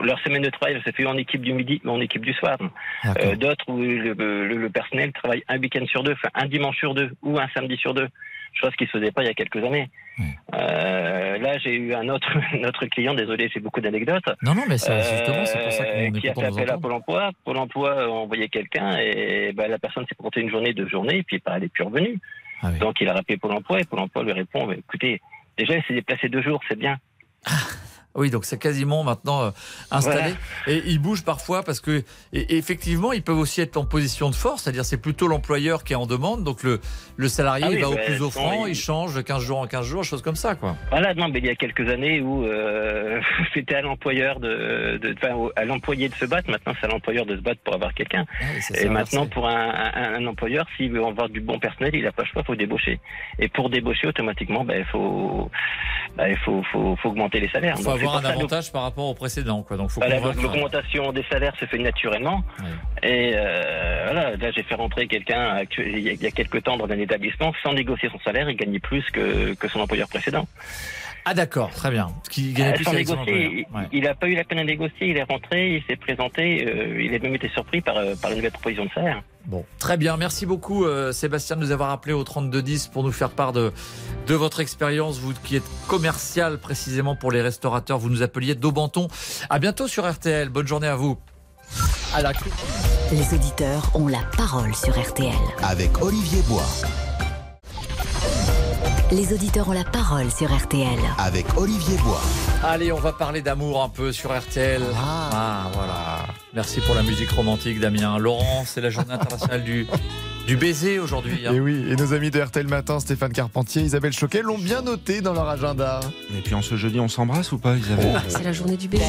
leur semaine de travail se fait en équipe du midi ou en équipe du soir. D'autres où le, le, le, personnel travaille un week-end sur deux, enfin un dimanche sur deux ou un samedi sur deux. Chose qui se faisait pas il y a quelques années. Euh, là, j'ai eu un autre, (laughs) notre client, désolé, j'ai beaucoup d'anecdotes. Non, non, mais justement, c'est pour ça qu'on euh, Qui a fait appel à Pôle emploi. Pôle emploi a envoyé quelqu'un et bah, la personne s'est présentée une journée, deux journées, et puis bah, elle n'est plus revenue. Ah oui. Donc il a rappelé Pôle emploi et Pôle emploi lui répond bah, écoutez, déjà, il s'est déplacé deux jours, c'est bien. Oui, donc c'est quasiment maintenant euh, installé. Voilà. Et ils bougent parfois parce que, et, effectivement, ils peuvent aussi être en position de force, c'est-à-dire c'est plutôt l'employeur qui est en demande. Donc le, le salarié ah oui, il va au plus offrant, il... il... change de 15 jours en 15 jours, choses comme ça. Quoi. Voilà, non, mais il y a quelques années où euh, (laughs) c'était à l'employeur de, de, enfin, à l'employé de se battre. Maintenant, c'est à l'employeur de se battre pour avoir quelqu'un. Ah et maintenant, pour un, un, un employeur, s'il veut avoir du bon personnel, il n'a pas le choix, il faut débaucher. Et pour débaucher, automatiquement, ben, il faut, ben, il faut, faut, faut, augmenter les salaires. Donc, avoir un avantage par rapport au précédent. Quoi. Donc, faut voilà, l'augmentation des salaires se fait naturellement. Et euh, voilà, là, j'ai fait rentrer quelqu'un il y a quelques temps dans un établissement sans négocier son salaire, il gagnait plus que, que son employeur précédent. Ah d'accord, très bien. Qui gagnait Euh, plus avec négocier. Ouais. il n'a pas eu la peine à négocier, il est rentré, il s'est présenté, euh, il a même été surpris par, euh, par la nouvelle proposition de salaire. Bon, très bien. Merci beaucoup, euh, Sébastien, de nous avoir appelé au 3210 pour nous faire part de, de votre expérience. Vous qui êtes commercial précisément pour les restaurateurs, vous nous appeliez d'Aubenton. À bientôt sur RTL. Bonne journée à vous. À la clé. Les auditeurs ont la parole sur RTL. Avec Olivier Bois. Les auditeurs ont la parole sur RTL. Avec Olivier Bois. Allez, on va parler d'amour un peu sur RTL. Ah. voilà. Merci pour la musique romantique, Damien. Laurent, c'est la journée internationale du, du baiser aujourd'hui. hein. Et oui, et nos amis de RTL Matin, Stéphane Carpentier, Isabelle Choquet, l'ont bien noté dans leur agenda. Et puis en ce jeudi, on s'embrasse ou pas, Isabelle C'est la journée du baiser.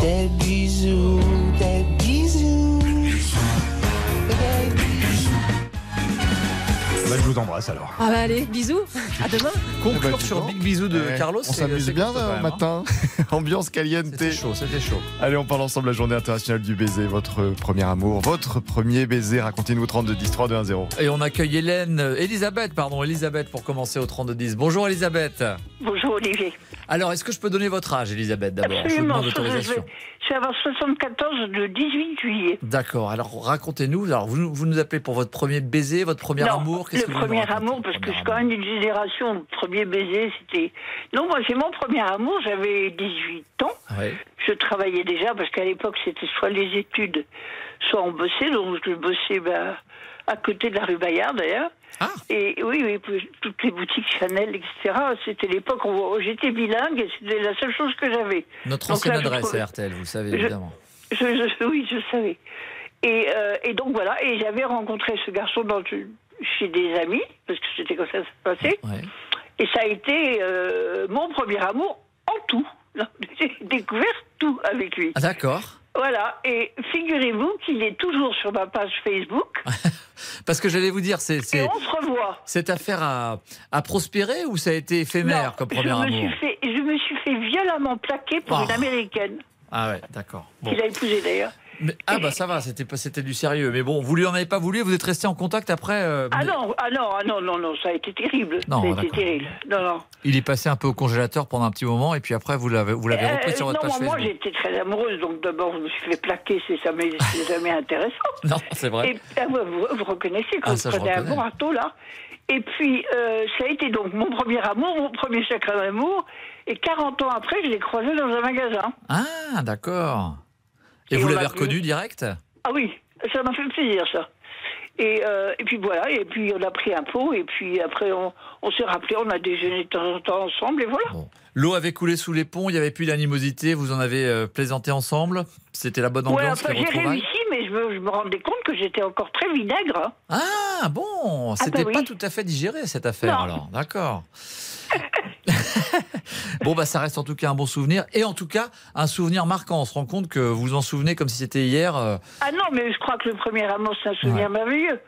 Des bisous, des bisous. Bah, je vous embrasse alors. Ah bah allez, bisous. À demain. Conclure Eh dis sur. Big Bisou de Ouais, Carlos. On c'est- s'amuse bien quand au même, hein. matin. (laughs) Ambiance caliente. C'était chaud, c'était chaud. Allez, on parle ensemble de la journée internationale du baiser, votre premier amour, votre premier baiser. Racontez-nous 32 10 3 2 1 0. Et on accueille Hélène, euh, Elisabeth, pardon, Elisabeth pour commencer au 3210. Bonjour Elisabeth. Bonjour Olivier. Alors, est-ce que je peux donner votre âge, Elisabeth, d'abord Je Absolument. demande Je l'autorisation. vais, je vais avoir 74 le 18 juillet. D'accord. Alors, racontez-nous. Alors, vous, vous nous appelez pour votre premier baiser, votre premier non, amour. Le que premier amour, parce que je suis quand même une génération. Le premier baiser, c'était. Non, moi, c'est mon premier amour. J'avais 18 ans. Je travaillais déjà, parce qu'à l'époque, c'était soit les études, soit on bossait. Donc, je bossais ben, à côté de la rue Bayard, d'ailleurs. Ah. Et oui, oui, toutes les boutiques Chanel, etc. C'était l'époque où j'étais bilingue et c'était la seule chose que j'avais. Notre Donc ancienne là, adresse trouvais- à RTL, vous le savez évidemment. je, je- (laughs) oui, je savais. Et, euh, et donc voilà, et j'avais rencontré ce garçon dans, chez des amis, parce que c'était comme ça que ça se passait. Et ça a été euh, mon premier amour en tout. (laughs) J'ai découvert tout avec lui. Ah, D'accord. Voilà, et figurez-vous qu'il est toujours sur ma page Facebook, (laughs) Parce que j'allais vous dire, c'est, et on se revoit. cette affaire a, a prospéré ou ça a été éphémère Non, comme je premier me, amour suis fait, je me suis fait violemment plaquer pour Oh. une américaine, Ah ouais, d'accord. Bon. qu'il a épousée d'ailleurs. Mais- ah bah ça va, c'était, pas- c'était du sérieux. Mais bon, vous lui en avez pas voulu, vous êtes resté en contact après. euh, Ah non, ah non, ah non, non, non, ça a été terrible. Non, ça a été terrible. Non, non. Il est passé un peu au congélateur pendant un petit moment et puis après vous l'avez, vous l'avez repris Euh, sur votre non, page moi Facebook. j'étais très amoureuse, donc d'abord je me suis fait plaquer, c'est jamais, c'est jamais intéressant. (laughs) Non, c'est vrai. Et, ah, vous, vous- reconnaissez quand Ah, ça, vous prenez un là. Et puis euh, ça a été donc mon premier amour, mon premier chakra d'amour. Et 40 ans après, je l'ai croisé dans un magasin. Ah d'accord. Et, Et vous l'avez l'a reconnu direct? Ah oui, ça m'a fait plaisir ça. Et, euh, et puis voilà, et puis on a pris un pot, et puis après on, on s'est rappelé, on a déjeuné de temps en temps ensemble, et voilà. L'eau avait coulé sous les ponts, il n'y avait plus d'animosité, vous en avez euh, plaisanté ensemble? C'était la bonne Ouais, ambiance, enfin les j'ai réussi, mais je me, je me rendais compte que j'étais encore très vinaigre. hein. Ah bon, Ah, c'était bah pas tout à fait digéré cette affaire Non. alors. D'accord. (laughs) (laughs) bon bah ça reste en tout cas un bon souvenir et en tout cas un souvenir marquant. On se rend compte que vous vous en souvenez comme si c'était hier. euh, Ah non, mais je crois que le premier amour, c'est un souvenir merveilleux.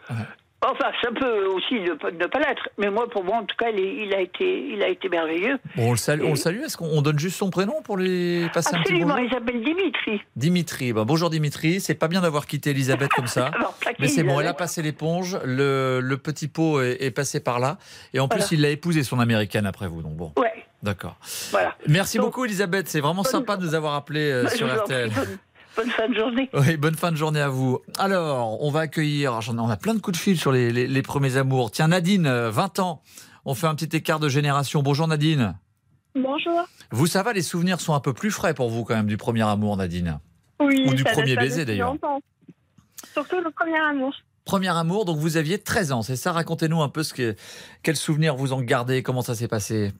Enfin, ça peut aussi ne pas, ne pas l'être. Mais moi, pour moi, en tout cas, il, a, été, il a été merveilleux. Bon, on le salue. On le salue. Est-ce qu'on on donne juste son prénom pour lui passer un petit Absolument, il s'appelle Dimitri. Dimitri. Bah, bonjour Dimitri. C'est pas bien d'avoir quitté Elisabeth comme ça. (laughs) Alors, Mais c'est bon, elle a passé l'éponge. Le, le petit pot est, est passé par là. Et en plus, il l'a épousé, son américaine, après vous. Donc bon. Ouais, D'accord. voilà. Merci Donc, beaucoup, Elisabeth. C'est vraiment bonne- sympa de nous avoir appelés euh, sur RTL. bonne, bonne fin de journée. Oui, bonne fin de journée à vous. Alors, on va accueillir, j'en ai- on a plein de coups de fil sur les, les- les premiers amours. Tiens, Nadine, euh, 20 ans. On fait un petit écart de génération. Bonjour Nadine. Bonjour. Vous, ça va, les souvenirs sont un peu plus frais pour vous quand même du premier amour, Nadine. Oui, Ou du ça premier baiser, d'ailleurs. longtemps. Surtout le premier amour. Premier amour, donc vous aviez 13 ans, c'est ça? Racontez-nous un peu ce que, quels souvenirs vous en gardez, comment ça s'est passé?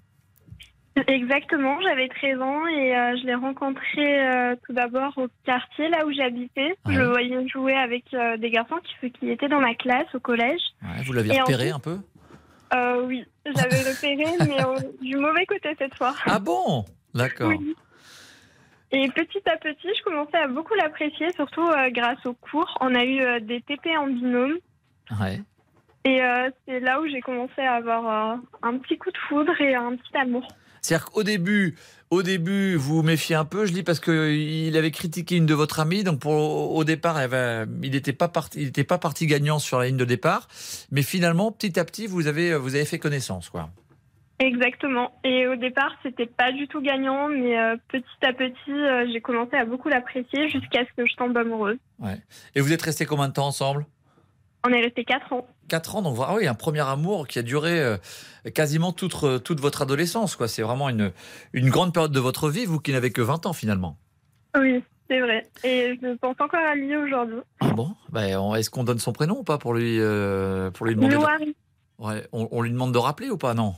Exactement, j'avais 13 ans et euh, je l'ai rencontré euh, tout d'abord au quartier là où j'habitais. Je le voyais jouer avec euh, des garçons qui, qui étaient dans ma classe au collège. Ouais, Vous l'aviez repéré un peu? Oui, j'avais (laughs) repéré, mais du mauvais côté cette fois. Ah bon? D'accord. Oui. Et petit à petit, je commençais à beaucoup l'apprécier, surtout grâce aux cours. On a eu des TP en binôme. Ouais. Et c'est là où j'ai commencé à avoir un petit coup de foudre et un petit amour. C'est-à-dire qu'au début, au début, vous vous méfiez un peu, je dis parce qu'il avait critiqué une de votre amie, donc pour, au départ, elle avait- il n'était pas, parti- il était pas parti gagnant sur la ligne de départ, mais finalement, petit à petit, vous avez, vous avez fait connaissance. quoi. Exactement. Et au départ, c'était pas du tout gagnant, mais euh, petit à petit, euh, j'ai commencé à beaucoup l'apprécier jusqu'à ce que je tombe amoureuse. Ouais. Et vous êtes restés combien de temps ensemble? On est resté 4 ans. 4 ans, donc ah oui, un premier amour qui a duré euh, quasiment toute, euh, toute votre adolescence. quoi. C'est vraiment une, une grande période de votre vie, vous qui n'avez que 20 ans finalement. Oui, c'est vrai. Et je pense encore à lui aujourd'hui. Ah bon? Ben, Est-ce qu'on donne son prénom ou pas pour lui, euh, pour lui demander de-. Ouais, on, on lui demande de rappeler ou pas? Non.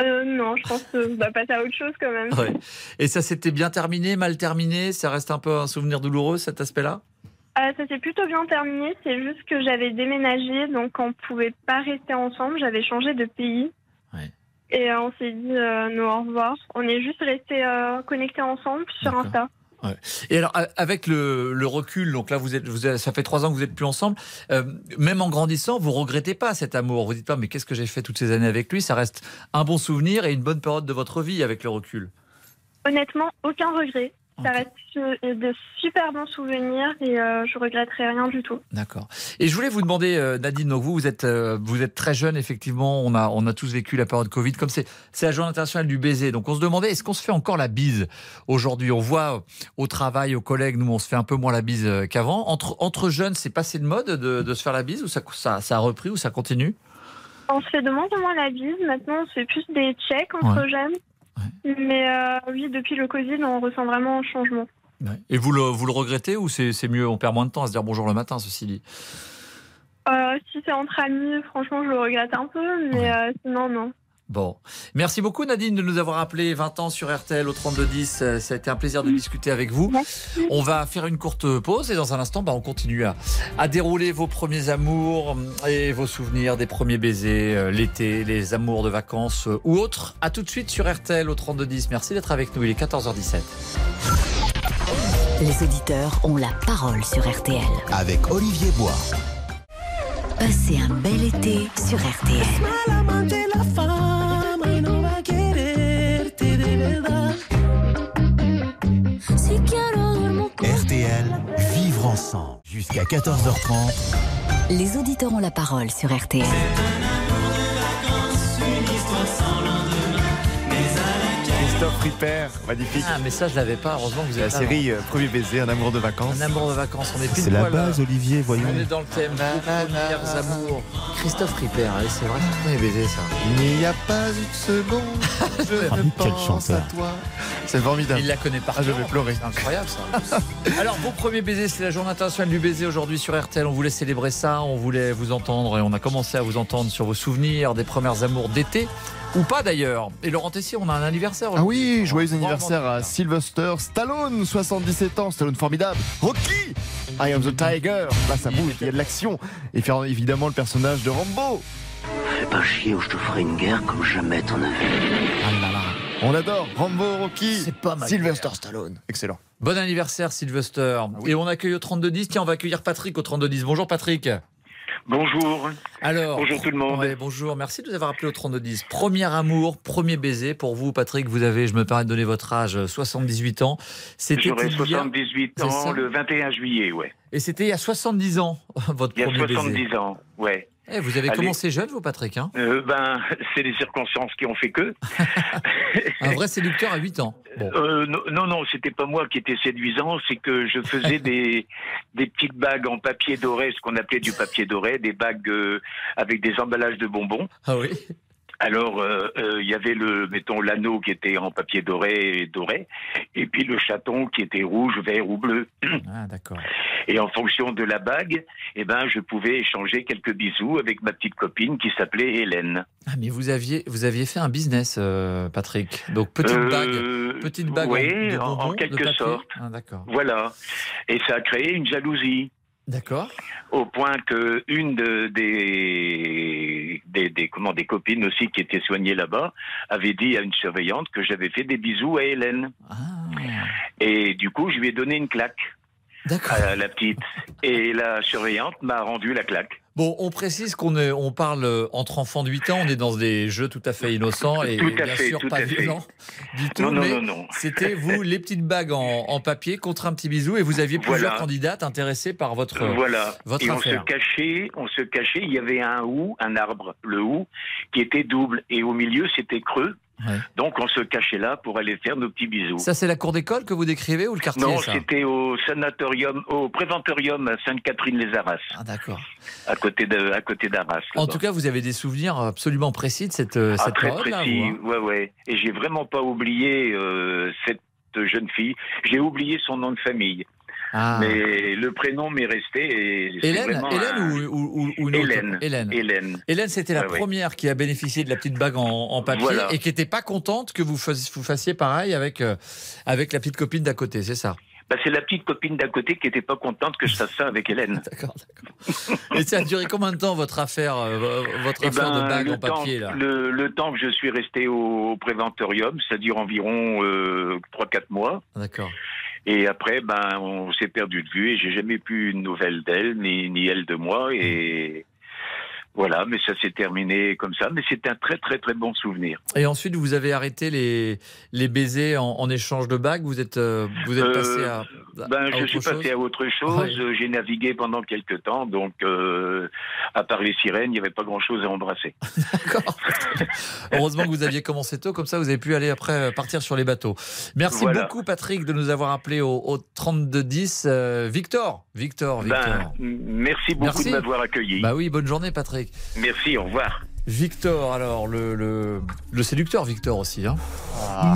Euh, non, je pense qu'on va passer à autre chose quand même. Ouais. Et ça s'était bien terminé, mal terminé? Ça reste un peu un souvenir douloureux cet aspect-là? Euh, ça s'est plutôt bien terminé. C'est juste que j'avais déménagé, donc on pouvait pas rester ensemble. J'avais changé de pays. Et euh, on s'est dit euh, non, au revoir. On est juste restés euh, connectés ensemble sur Insta. Ouais. Et alors, avec le, le recul, donc là, vous êtes, vous êtes- ça fait trois ans que vous êtes plus ensemble. euh, même en grandissant, vous regrettez pas cet amour. Vous dites pas, mais qu'est-ce que j'ai fait toutes ces années avec lui? Ça reste un bon souvenir et une bonne période de votre vie avec le recul. Honnêtement, aucun regret. Ça reste de super bons souvenirs et euh, je regretterai rien du tout. D'accord. Et je voulais vous demander, euh, Nadine, donc vous, vous êtes, euh, vous êtes très jeune, effectivement. On a, on a tous vécu la période Covid. Comme c'est, c'est la journée internationale du baiser. Donc on se demandait, est-ce qu'on se fait encore la bise aujourd'hui? On voit au travail, aux collègues, nous, on se fait un peu moins la bise euh, qu'avant. Entre, entre jeunes, c'est passé de mode de, de se faire la bise ou ça, ça, ça a repris ou ça continue? On se fait de moins en moins la bise. Maintenant, on se fait plus des checks entre Ouais. jeunes. Mais euh, oui, depuis le Covid, on ressent vraiment un changement. Et vous le, vous le regrettez ou c'est, c'est mieux On perd moins de temps à se dire bonjour le matin, ceci dit? Euh, si c'est entre amis, franchement, je le regrette un peu, mais euh, sinon, non. Bon. Merci beaucoup Nadine de nous avoir appelé 20 ans sur RTL au 3210. Euh, Ça a été un plaisir de discuter avec vous. On va faire une courte pause et dans un instant, bah, on continue à, à dérouler vos premiers amours et vos souvenirs des premiers baisers, euh, l'été, les amours de vacances euh, ou autres. À tout de suite sur RTL au 3210. Merci d'être avec nous. Il est 14h17. Les auditeurs ont la parole sur RTL. Avec Olivier Bois. Passez un bel été sur RTL. RTL, vivre ensemble. Jusqu'à 14h30. Les auditeurs ont la parole sur RTL. Christophe Ripper, magnifique. Ah, mais ça, je l'avais pas. Heureusement que vous La êtes série euh, Premier baiser, un amour de vacances. Un amour de vacances. On est pile C'est la base, Olivier, voyons. On est dans le thème. Vos premiers amours. Christophe Ripper, c'est vrai, c'est premier baiser ça. Il n'y a pas une seconde, je (laughs) ne quel pense chanteur. à toi. C'est formidable. Il la connaît par Ah, je vais pleurer. C'est incroyable ça. (laughs) Alors, vos premiers baisers, c'est la journée internationale du baiser aujourd'hui sur RTL. On voulait célébrer ça, on voulait vous entendre et on a commencé à vous entendre sur vos souvenirs des premières amours d'été. Ou pas d'ailleurs. Et Laurent Tessier, on a un anniversaire Ah oui, joyeux anniversaire à Sylvester Stallone, 77 ans, Stallone formidable. Rocky, I am the Tiger, là ça bouge, il y a de l'action. Et faire évidemment le personnage de Rambo. Fais pas chier ou je te ferai une guerre comme jamais t'en as vu. On adore Rambo, Rocky, C'est pas mal. Sylvester Stallone. Excellent. Bon anniversaire Sylvester. Et on accueille au 3210. Tiens, on va accueillir Patrick au 3210. Bonjour Patrick. Bonjour. Alors, Bonjour tout le monde. ouais, bonjour, merci de nous avoir appelé au 3210. Premier amour, premier baiser pour vous, Patrick. Vous avez, je me permets de donner votre âge, euh, 78 ans. C'était J'aurai il y a- 78 C'est ça ans le 21 juillet, ouais. Et c'était il y a 70 ans, (laughs) votre Il y a premier baiser. 70 ans, ouais. Eh, vous avez Allez. commencé jeune, vous, Patrick. Hein? Euh, ben, (laughs) c'est les circonstances qui ont fait que. (laughs) Un vrai séducteur à 8 ans. Euh, non, non, non, c'était pas moi qui étais séduisant, c'est que je faisais des, (laughs) des petites bagues en papier doré, ce qu'on appelait du papier doré, des bagues euh, avec des emballages de bonbons. Ah oui Alors, euh, euh, il y avait le, mettons, l'anneau qui était en papier doré, doré, et puis le chaton qui était rouge, vert ou bleu. Ah, d'accord. Et en fonction de la bague, eh ben, je pouvais échanger quelques bisous avec ma petite copine qui s'appelait Hélène. Ah, mais vous aviez, vous aviez fait un business, euh, Patrick. Donc, petite Euh, bague, petite bague oui, en, quelque sorte. Ah, d'accord. Voilà. Et ça a créé une jalousie. D'accord. Au point que une de- des, des, des- comment, des copines aussi qui étaient soignées là-bas avait dit à une surveillante que j'avais fait des bisous à Hélène. Ah. Et du coup, je lui ai donné une claque à la petite. Et la surveillante m'a rendu la claque. Bon, on précise qu'on on parle euh, entre enfants de 8 ans, on est dans des jeux tout à fait innocents et, Tout à bien fait, sûr tout pas violents du tout. Non, non, mais non, non. (laughs) C'était vous, les petites bagues en, en papier contre un petit bisou et vous aviez plusieurs Voilà. candidates intéressées par votre, Voilà. votre et on se cachait, on se cachait. Il y avait un hou, un arbre, le hou, qui était double, et au milieu c'était creux. Donc on se cachait là pour aller faire nos petits bisous. Ça, c'est la cour d'école que vous décrivez ou le quartier non, c'était au sanatorium, au préventorium à Sainte-Catherine-les-Arras. Ah d'accord. À côté de, à côté d'Arras. En tout cas, vous avez des souvenirs absolument précis de cette, euh, Ah, cette très période-là. précis, vous, hein ouais, ouais. Et j'ai vraiment pas oublié euh, cette jeune fille. J'ai oublié son nom de famille. Ah. Mais le prénom m'est resté. Et Hélène, Hélène un- ou, ou, Hélène. Hélène. Hélène. Hélène, c'était la ouais. première qui a bénéficié de la petite bague en, en papier Voilà. et qui n'était pas contente que vous, fas- vous fassiez pareil avec, euh, avec la petite copine d'à côté, c'est ça? Bah, c'est la petite copine d'à côté qui était pas contente que je fasse ça avec Hélène. (laughs) D'accord, Et ça a duré combien de temps votre affaire, euh, votre Eh affaire ben, de bague le en papier temps, là? le, le temps que je suis resté au, au préventorium, ça dure environ euh, 3-4 mois. D'accord. Et après, ben, on s'est perdu de vue et j'ai jamais plus une nouvelle d'elle, ni, ni elle de moi. Et voilà, mais ça s'est terminé comme ça. Mais c'est un très, très, très bon souvenir. Et ensuite, vous avez arrêté les, les baisers en, en échange de bagues Vous êtes, euh, vous êtes Euh, passé à, Ben, à je autre suis chose passé à autre chose. Ouais. J'ai navigué pendant quelques temps, donc euh, à part les sirènes, il n'y avait pas grand-chose à embrasser. (laughs) (laughs) Heureusement que vous aviez commencé tôt, comme ça vous avez pu aller après euh, partir sur les bateaux. Merci Voilà. beaucoup Patrick de nous avoir appelé au, au 3210. Euh, Victor, Victor, Victor. Ben, merci beaucoup Merci. de m'avoir accueilli. Bah oui, bonne journée Patrick. Merci, au revoir. Victor, alors le, le, le séducteur Victor aussi. Hein.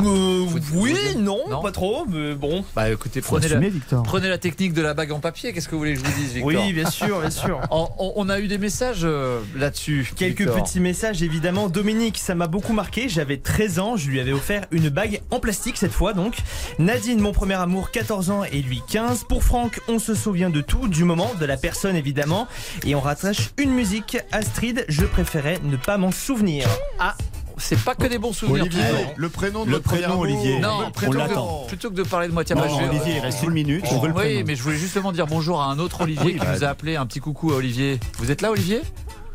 Euh, oui, non, non pas trop, mais bon. Bah écoutez, prenez la, assumer, Victor. prenez la technique de la bague en papier. Qu'est-ce que vous voulez que je vous dise, Victor? Oui, bien sûr, bien sûr. (laughs) On, on- on a eu des messages euh, là-dessus. Quelques Victor. petits messages évidemment. Dominique, ça m'a beaucoup marqué. J'avais 13 ans, je lui avais offert une bague en plastique cette fois donc. Nadine, mon premier amour, 14 ans et lui 15. Pour Franck, on se souvient de tout, du moment, de la personne évidemment. Et on rattache une musique. Astrid, je préférais ne pas m'en souvenir. Ah c'est pas que des bons souvenirs. Olivier, toujours. le prénom de Le prénom, amour. Olivier. Non, On plutôt que, l'attend. plutôt que de parler de moi, tiens, Non, bah, je vais- Olivier, il reste une minute. On veut le oui, prénom. mais je voulais justement dire bonjour à un autre Olivier Oui, qui bah, nous a appelé. Un petit coucou à Olivier. Vous êtes là, Olivier?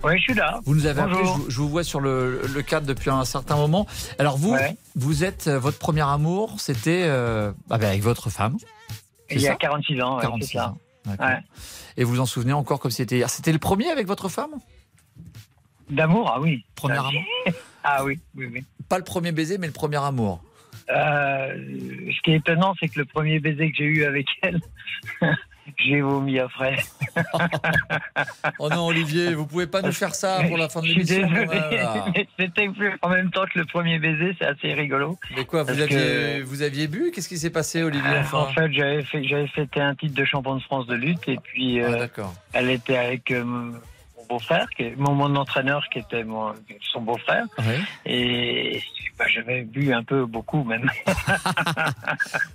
Oui, je suis là. Vous nous avez appelé, je, Bonjour. vous- je vous vois sur le, le cadre depuis un certain moment. Alors vous, Ouais. vous êtes euh, votre premier amour, c'était euh, ah ben, avec votre femme. c'est Il y a ça? 46 ans, ouais, 46 c'est ça. ans. Ouais. Et vous vous en souvenez encore comme c'était hier. C'était le premier avec votre femme? D'amour, ah oui. Premier Ah, amour (laughs) Ah oui, oui, oui. Pas le premier baiser, mais le premier amour. Euh, ce qui est étonnant, c'est que le premier baiser que j'ai eu avec elle, (laughs) j'ai vomi après. (laughs) Oh non, Olivier, vous pouvez pas nous faire ça pour la fin de Je suis l'émission. mais C'était en même temps que le premier baiser, c'est assez rigolo. Mais quoi, vous aviez, que- vous aviez bu? Qu'est-ce qui s'est passé, Olivier Euh, enfin? En fait, j'avais fait, fêté un titre de champion de France de lutte et puis Ah, euh, elle était avec euh, beau-frère, mon, mon entraîneur qui était mon, son beau-frère. Ouais. Et bah, j'avais bu un peu, beaucoup même. (laughs)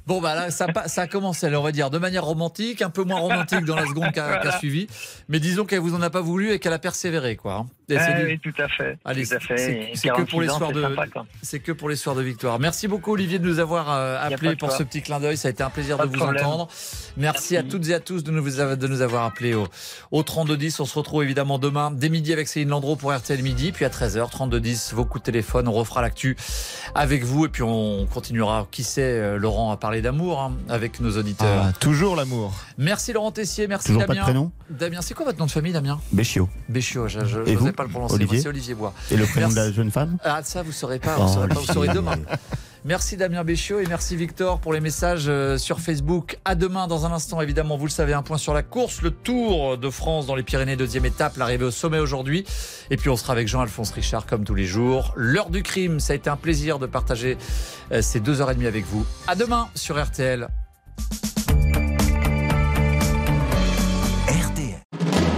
Bon, bah là, ça, ça a commencé, on va dire, de manière romantique, un peu moins romantique dans la seconde qui a, qui (laughs) a Voilà. suivi. Mais disons qu'elle vous en a pas voulu et qu'elle a persévéré, quoi. Ah c'est- oui, tout à fait. Allez, tout à fait. c'est- que pour les 46 ans, soirs c'est de, c'est que pour les soirs de victoire. Merci beaucoup Olivier de nous avoir euh, appelé pour ce petit clin d'œil. Ça a été un plaisir Pas de vous problème. entendre. Merci, à toutes et à tous de nous, avoir- de nous avoir appelés au, au 3210. On se retrouve évidemment demain dès midi avec Céline Landreau pour RTL midi, puis à 13h 3210 vos coups de téléphone. On refera l'actu avec vous et puis on continuera. Qui sait, euh, Laurent a parlé d'amour hein, avec nos auditeurs. Ah, toujours l'amour. Merci Laurent Tessier, merci Toujours pas de Damien. prénom Damien, c'est quoi votre nom de famille, Damien? Béchiot. Béchiot, je je- Et je vous pas le prononcer. Olivier c'est Olivier Bois. Et le prénom Merci. de la jeune femme Ah, ça, vous saurez pas, vous, Oh, saurez, pas, vous saurez demain. (laughs) Merci Damien Béchiot et merci Victor pour les messages euh, sur Facebook. À demain dans un instant, évidemment, vous le savez, un point sur la course, le Tour de France dans les Pyrénées, deuxième étape, l'arrivée au sommet aujourd'hui. Et puis on sera avec Jean-Alphonse Richard comme tous les jours. L'heure du crime, ça a été un plaisir de partager euh, ces deux heures et demie avec vous. À demain sur RTL.